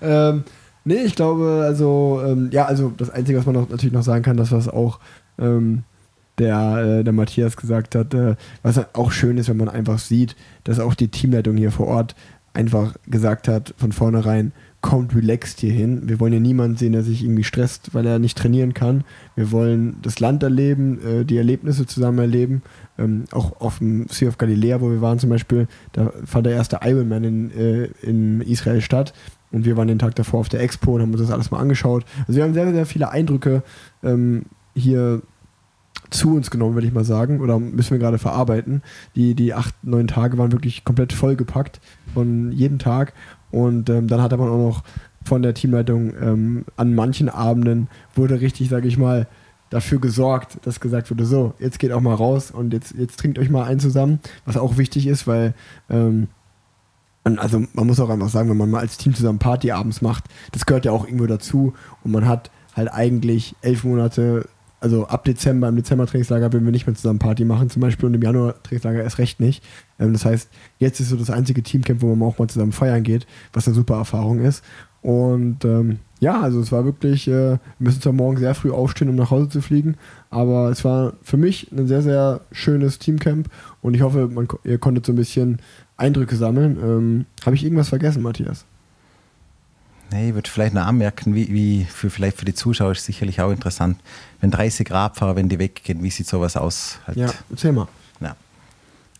ähm, Nee, ich glaube, also, ähm, ja, also das Einzige, was man noch, natürlich noch sagen kann, das, was auch ähm, der, äh, der Matthias gesagt hat, äh, was auch schön ist, wenn man einfach sieht, dass auch die Teamleitung hier vor Ort einfach gesagt hat, von vornherein, kommt relaxed hier hin. Wir wollen ja niemanden sehen, der sich irgendwie stresst, weil er nicht trainieren kann. Wir wollen das Land erleben, äh, die Erlebnisse zusammen erleben. Ähm, auch auf dem Sea of Galilee, wo wir waren zum Beispiel, da fand der erste Ironman in, äh, in Israel statt. Und wir waren den Tag davor auf der Expo und haben uns das alles mal angeschaut. Also wir haben sehr, sehr viele Eindrücke ähm, hier zu uns genommen, würde ich mal sagen, oder müssen wir gerade verarbeiten. Die, die acht, neun Tage waren wirklich komplett vollgepackt von jedem Tag. Und ähm, dann hatte man auch noch von der Teamleitung ähm, an manchen Abenden wurde richtig, sage ich mal, dafür gesorgt, dass gesagt wurde, so, jetzt geht auch mal raus und jetzt, jetzt trinkt euch mal ein zusammen, was auch wichtig ist, weil ähm, also man muss auch einfach sagen, wenn man mal als Team zusammen Party abends macht, das gehört ja auch irgendwo dazu und man hat halt eigentlich elf Monate, also ab Dezember, im Dezember-Trainingslager würden wir nicht mehr zusammen Party machen zum Beispiel und im Januar-Trainingslager erst recht nicht. Ähm, das heißt, jetzt ist so das einzige Teamcamp, wo man auch mal zusammen feiern geht, was eine super Erfahrung ist. Und ähm, ja, also es war wirklich, äh, wir müssen zwar morgen sehr früh aufstehen, um nach Hause zu fliegen, aber es war für mich ein sehr, sehr schönes Teamcamp und ich hoffe, man, ihr konntet so ein bisschen Eindrücke sammeln. Ähm, Habe ich irgendwas vergessen, Matthias? Nee, ich würde vielleicht noch anmerken, wie, wie für, vielleicht für die Zuschauer ist sicherlich auch interessant, wenn 30 Radfahrer, wenn die weggehen, wie sieht sowas aus? Halt. Ja, erzähl mal. Ja.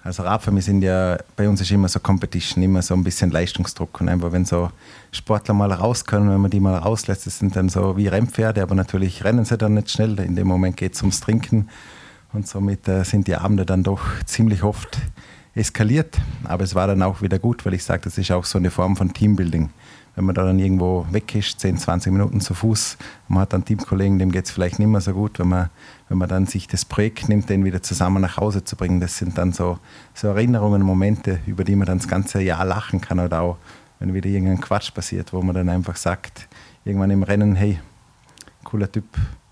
Also Radfahrer, wir sind ja, bei uns ist immer so Competition, immer so ein bisschen Leistungsdruck und einfach wenn so Sportler mal raus können, wenn man die mal rauslässt, das sind dann so wie Rennpferde, aber natürlich rennen sie dann nicht schnell, in dem Moment geht es ums Trinken und somit äh, sind die Abende dann doch ziemlich oft eskaliert. Aber es war dann auch wieder gut, weil ich sage, das ist auch so eine Form von Teambuilding. Wenn man da dann irgendwo weg ist, 10, 20 Minuten zu Fuß, man hat dann Teamkollegen, dem geht es vielleicht nicht mehr so gut, wenn man, wenn man dann sich das Projekt nimmt, den wieder zusammen nach Hause zu bringen. Das sind dann so, so Erinnerungen, Momente, über die man dann das ganze Jahr lachen kann oder auch, wenn wieder irgendein Quatsch passiert, wo man dann einfach sagt, irgendwann im Rennen, hey, cooler Typ,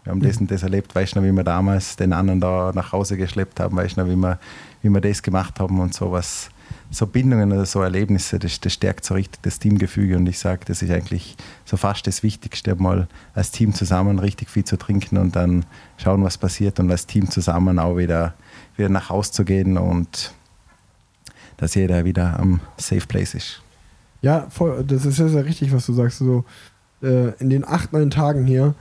wir haben das und das erlebt, weißt du noch, wie wir damals den anderen da nach Hause geschleppt haben, weißt du noch, wie wir, wie wir das gemacht haben und sowas. So Bindungen oder so Erlebnisse, das, das stärkt so richtig das Teamgefüge und ich sage, das ist eigentlich so fast das Wichtigste, mal als Team zusammen richtig viel zu trinken und dann schauen, was passiert und als Team zusammen auch wieder, wieder nach Hause zu gehen und dass jeder wieder am Safe Place ist. Ja, voll, das ist ja sehr richtig, was du sagst. So, äh, in den acht, neun Tagen hier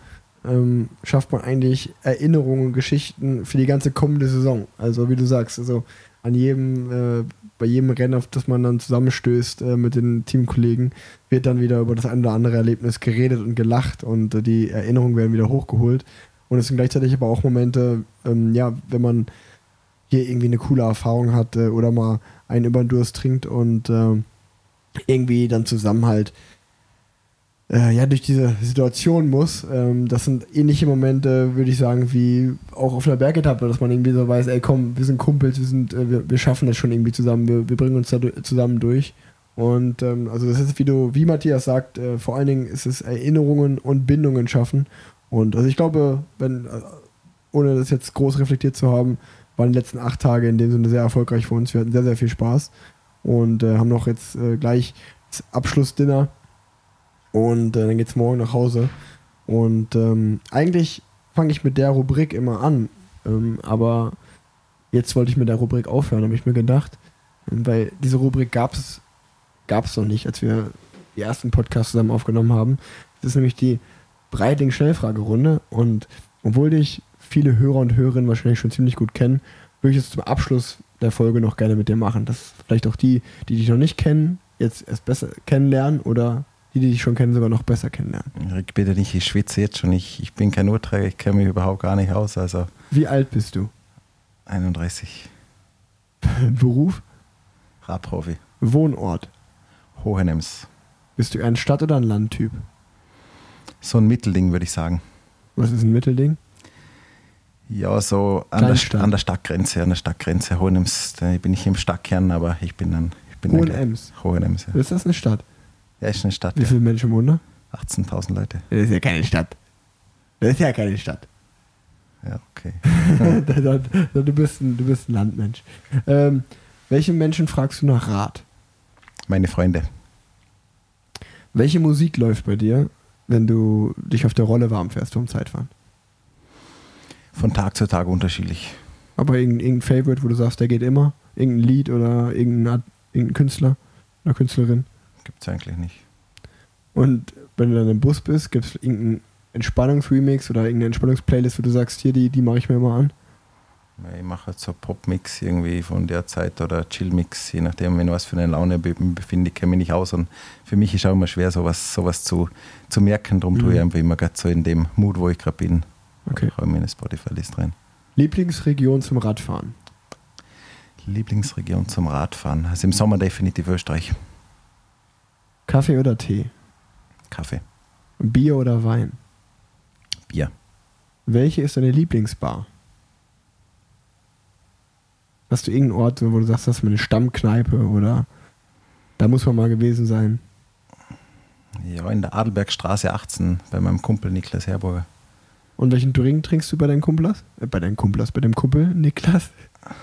ähm, schafft man eigentlich Erinnerungen, Geschichten für die ganze kommende Saison. Also wie du sagst, also an jedem, äh, bei jedem Rennen, auf das man dann zusammenstößt äh, mit den Teamkollegen, wird dann wieder über das ein oder andere Erlebnis geredet und gelacht und äh, die Erinnerungen werden wieder hochgeholt. Und es sind gleichzeitig aber auch Momente, ähm, ja, wenn man hier irgendwie eine coole Erfahrung hat äh, oder mal einen über den Durst trinkt und äh, irgendwie dann zusammen halt äh, ja, durch diese Situation muss. Ähm, das sind ähnliche Momente, würde ich sagen, wie auch auf einer Bergetappe, dass man irgendwie so weiß, ey komm, wir sind Kumpels, wir, sind, äh, wir, wir schaffen das schon irgendwie zusammen, wir, wir bringen uns da zusammen durch. Und ähm, also das ist, wie du, wie Matthias sagt, äh, vor allen Dingen ist es Erinnerungen und Bindungen schaffen. Und also ich glaube, wenn, äh, ohne das jetzt groß reflektiert zu haben, waren die letzten acht Tage in dem Sinne sehr erfolgreich für uns. Wir hatten sehr, sehr viel Spaß und äh, haben noch jetzt äh, gleich das Abschlussdinner und äh, dann es morgen nach Hause. Und ähm, eigentlich fange ich mit der Rubrik immer an. Ähm, aber jetzt wollte ich mit der Rubrik aufhören, habe ich mir gedacht. Weil diese Rubrik gab es gab's noch nicht, als wir die ersten Podcasts zusammen aufgenommen haben. Das ist nämlich die Breitling-Schnellfragerunde. Und obwohl dich viele Hörer und Hörerinnen wahrscheinlich schon ziemlich gut kennen, würde ich es zum Abschluss der Folge noch gerne mit dir machen. Dass vielleicht auch die, die dich noch nicht kennen, jetzt erst besser kennenlernen oder die, die dich schon kennen, sogar noch besser kennenlernen. Rick, bitte nicht, ich schwitze jetzt schon. Ich, ich bin kein Urträger, ich kenne mich überhaupt gar nicht aus. Also Wie alt bist du? 31. <laughs> Beruf? Radprofi. Wohnort? Hohenems. Bist du eher ein Stadt- oder ein Landtyp? So ein Mittelding, würde ich sagen. Was ist ein Mittelding? Ja, so an der, an der, Stadtgrenze, an der Stadtgrenze Hohenems. Da bin ich im Stadtkern, aber ich bin dann. Hohenems. Hohenems, ja. Ist das eine Stadt? Ja, ist eine Stadt. Wie ja. viele Menschen wohnen da? 18.000 Leute. Das ist ja keine Stadt. Das ist ja keine Stadt. Ja, okay. <laughs> du, bist ein, du bist ein Landmensch. Ähm, welche Menschen fragst du nach Rat? Meine Freunde. Welche Musik läuft bei dir, wenn du dich auf der Rolle warm fährst vom Zeitfahren? Von Tag zu Tag unterschiedlich. Aber irgendein, irgendein Favorite, wo du sagst, der geht immer? Irgendein Lied oder irgendein, irgendein Künstler oder Künstlerin? Gibt es eigentlich nicht. Und wenn du dann im Bus bist, gibt es irgendeinen Entspannungsremix oder irgendeine Entspannungsplaylist, wo du sagst, hier, die, die mache ich mir immer an? Ich mache halt so Popmix irgendwie von der Zeit oder Chillmix, je nachdem, wenn was für eine Laune befinde, kenne ich mich nicht aus. Und für mich ist auch immer schwer, sowas, sowas zu, zu merken. Darum mhm. tue ich mhm. einfach immer gerade so in dem Mut, wo ich gerade bin. Okay. Ich mir eine Spotify-List rein. Lieblingsregion zum Radfahren? Lieblingsregion zum Radfahren? Also im Sommer definitiv Österreich. Kaffee oder Tee? Kaffee. Bier oder Wein? Bier. Welche ist deine Lieblingsbar? Hast du irgendeinen Ort, wo du sagst, das ist meine Stammkneipe oder da muss man mal gewesen sein? Ja, in der Adelbergstraße 18 bei meinem Kumpel Niklas Herburger. Und welchen Drink trinkst du bei deinen Kumplers? Äh, bei deinen Kumplers, bei dem Kumpel Niklas?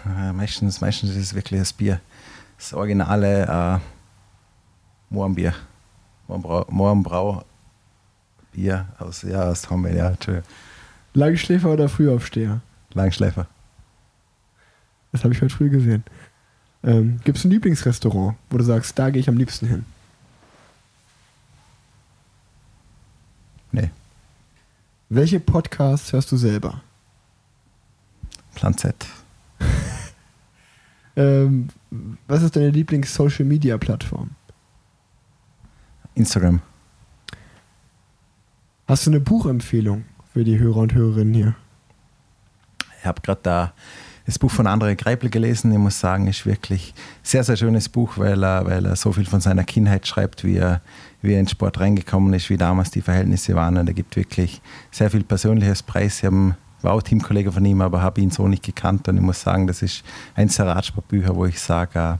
Äh, <laughs> meistens, meistens ist es wirklich das Bier. Das originale äh, Mohrenbier. Mohrenbrau Bier aus, ja, aus Hommeln, ja, Entschuldigung. Langschläfer oder Frühaufsteher? Langschläfer. Das habe ich heute früh gesehen. Ähm, Gibt es ein Lieblingsrestaurant, wo du sagst, da gehe ich am liebsten hin? Nee. Welche Podcasts hörst du selber? Plan Z. <laughs> ähm, was ist deine Lieblings-Social-Media-Plattform? Instagram. Hast du eine Buchempfehlung für die Hörer und Hörerinnen hier? Ich habe gerade da das Buch von André Greipel gelesen. Ich muss sagen, ist wirklich ein sehr, sehr schönes Buch, weil er, weil er so viel von seiner Kindheit schreibt, wie er, wie er in den Sport reingekommen ist, wie damals die Verhältnisse waren. Und er gibt wirklich sehr viel Persönliches Preis. Ich war auch Teamkollege von ihm, aber habe ihn so nicht gekannt. Und ich muss sagen, das ist eins der Radsportbücher, wo ich sage,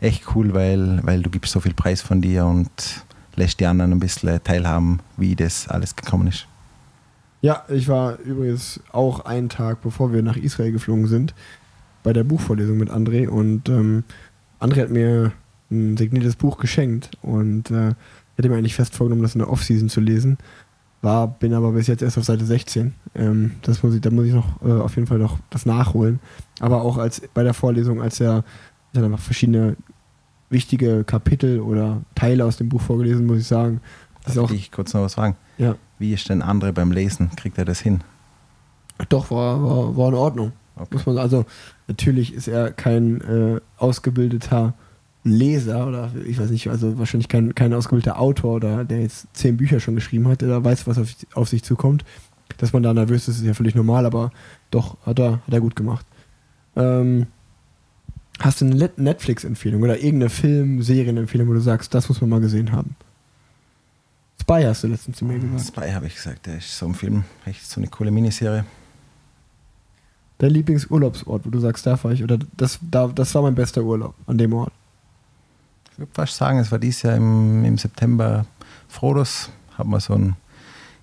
äh, echt cool, weil, weil du gibst so viel Preis von dir und lässt die anderen ein bisschen teilhaben, wie das alles gekommen ist. Ja, ich war übrigens auch einen Tag, bevor wir nach Israel geflogen sind, bei der Buchvorlesung mit André und ähm, André hat mir ein signiertes Buch geschenkt und äh, hätte mir eigentlich fest vorgenommen, das in der Offseason zu lesen. War, bin aber bis jetzt erst auf Seite 16. Ähm, das muss ich, da muss ich noch äh, auf jeden Fall noch das nachholen. Aber auch als bei der Vorlesung, als er dann einfach verschiedene wichtige Kapitel oder Teile aus dem Buch vorgelesen, muss ich sagen. Das Darf ich kurz noch was fragen? Ja. Wie ist denn andere beim Lesen? Kriegt er das hin? Doch, war, war, war in Ordnung. Okay. Muss man, also natürlich ist er kein äh, ausgebildeter Leser oder ich weiß nicht, also wahrscheinlich kein, kein ausgebildeter Autor oder der jetzt zehn Bücher schon geschrieben hat, der weiß, was auf, auf sich zukommt. Dass man da nervös ist, ist ja völlig normal, aber doch, hat er, hat er gut gemacht. Ähm, hast du eine Netflix-Empfehlung oder irgendeine Film-, Serienempfehlung, wo du sagst, das muss man mal gesehen haben? Spy hast du letztens zu mir gesagt. Spy habe ich gesagt, der ist so ein Film, echt so eine coole Miniserie. Dein Lieblingsurlaubsort, wo du sagst, da fahre ich, oder das, da, das war mein bester Urlaub an dem Ort? Ich würde fast sagen, es war dieses Jahr im, im September Frodos, haben wir so ein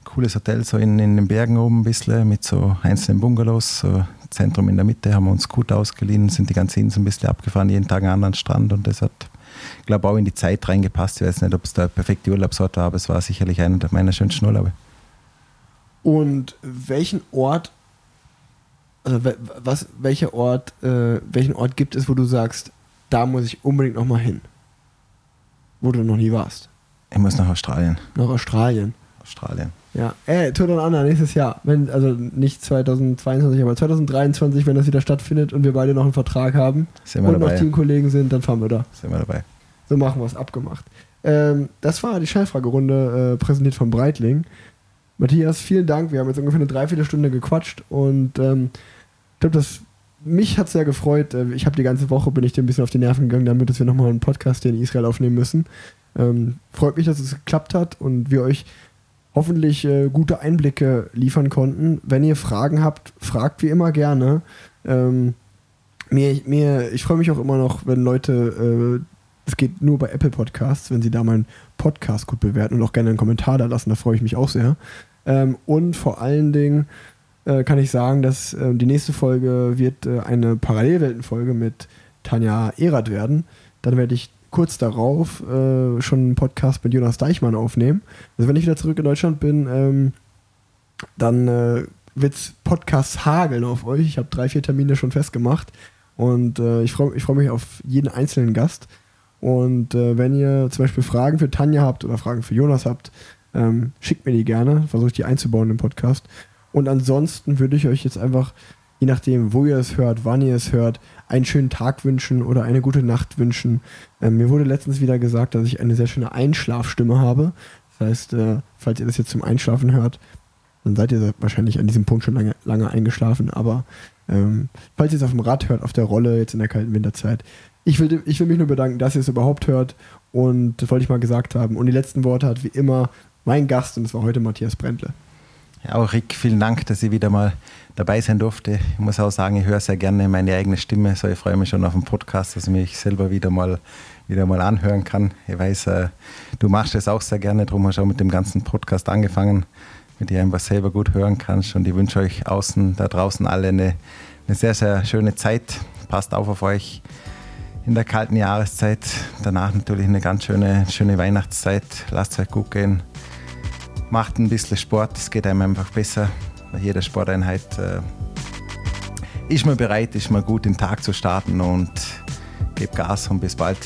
cooles Hotel so in, in den Bergen oben ein bisschen mit so einzelnen Bungalows, so Zentrum in der Mitte, haben wir uns gut ausgeliehen, sind die ganze Insel ein bisschen abgefahren, jeden Tag einen anderen Strand und das hat, glaube auch in die Zeit reingepasst. Ich weiß nicht, ob es der perfekte Urlaubsort war, aber es war sicherlich einer meiner schönsten Urlaube. Und welchen Ort, also was, welcher Ort, äh, welchen Ort gibt es, wo du sagst, da muss ich unbedingt nochmal hin? Wo du noch nie warst? Ich muss nach Australien. Nach Australien. Australien. Ja, ey, Tour Down Under nächstes Jahr. Wenn, also nicht 2022, aber 2023, wenn das wieder stattfindet und wir beide noch einen Vertrag haben sind wir und dabei. noch Teamkollegen sind, dann fahren wir da. Sind wir dabei. So machen wir es, abgemacht. Ähm, das war die Schallfragerunde, äh, präsentiert von Breitling. Matthias, vielen Dank. Wir haben jetzt ungefähr eine Dreiviertelstunde gequatscht und ähm, ich glaube, das mich hat sehr gefreut. Äh, ich habe die ganze Woche bin ich dir ein bisschen auf die Nerven gegangen, damit dass wir nochmal einen Podcast hier in Israel aufnehmen müssen. Ähm, freut mich, dass es geklappt hat und wir euch hoffentlich äh, gute Einblicke liefern konnten. Wenn ihr Fragen habt, fragt wie immer gerne. Ähm, mir, mir, ich freue mich auch immer noch, wenn Leute, es äh, geht nur bei Apple Podcasts, wenn sie da meinen Podcast gut bewerten und auch gerne einen Kommentar da lassen, da freue ich mich auch sehr. Ähm, und vor allen Dingen äh, kann ich sagen, dass äh, die nächste Folge wird äh, eine Parallelweltenfolge mit Tanja Erath werden. Dann werde ich kurz darauf äh, schon einen Podcast mit Jonas Deichmann aufnehmen. Also wenn ich wieder zurück in Deutschland bin, ähm, dann äh, wird es Podcasts hageln auf euch. Ich habe drei, vier Termine schon festgemacht und äh, ich freue ich freu mich auf jeden einzelnen Gast. Und äh, wenn ihr zum Beispiel Fragen für Tanja habt oder Fragen für Jonas habt, ähm, schickt mir die gerne, versuche ich die einzubauen im Podcast. Und ansonsten würde ich euch jetzt einfach, je nachdem, wo ihr es hört, wann ihr es hört, einen schönen Tag wünschen oder eine gute Nacht wünschen. Ähm, mir wurde letztens wieder gesagt, dass ich eine sehr schöne Einschlafstimme habe. Das heißt, äh, falls ihr das jetzt zum Einschlafen hört, dann seid ihr wahrscheinlich an diesem Punkt schon lange, lange eingeschlafen. Aber ähm, falls ihr es auf dem Rad hört, auf der Rolle, jetzt in der kalten Winterzeit, ich will, ich will mich nur bedanken, dass ihr es überhaupt hört. Und das wollte ich mal gesagt haben. Und die letzten Worte hat wie immer mein Gast, und das war heute Matthias Brentle. Auch Rick, vielen Dank, dass ich wieder mal dabei sein durfte. Ich muss auch sagen, ich höre sehr gerne meine eigene Stimme. So, ich freue mich schon auf den Podcast, dass ich mich selber wieder mal, wieder mal anhören kann. Ich weiß, äh, du machst es auch sehr gerne, darum hast du auch mit dem ganzen Podcast angefangen, mit dir einfach selber gut hören kannst. Und ich wünsche euch außen, da draußen alle eine, eine sehr, sehr schöne Zeit. Passt auf auf euch in der kalten Jahreszeit. Danach natürlich eine ganz schöne, schöne Weihnachtszeit. Lasst es euch gut gehen macht ein bisschen Sport, es geht einem einfach besser. Bei jeder Sporteinheit äh, ist man bereit, ist man gut den Tag zu starten und gebt Gas und bis bald.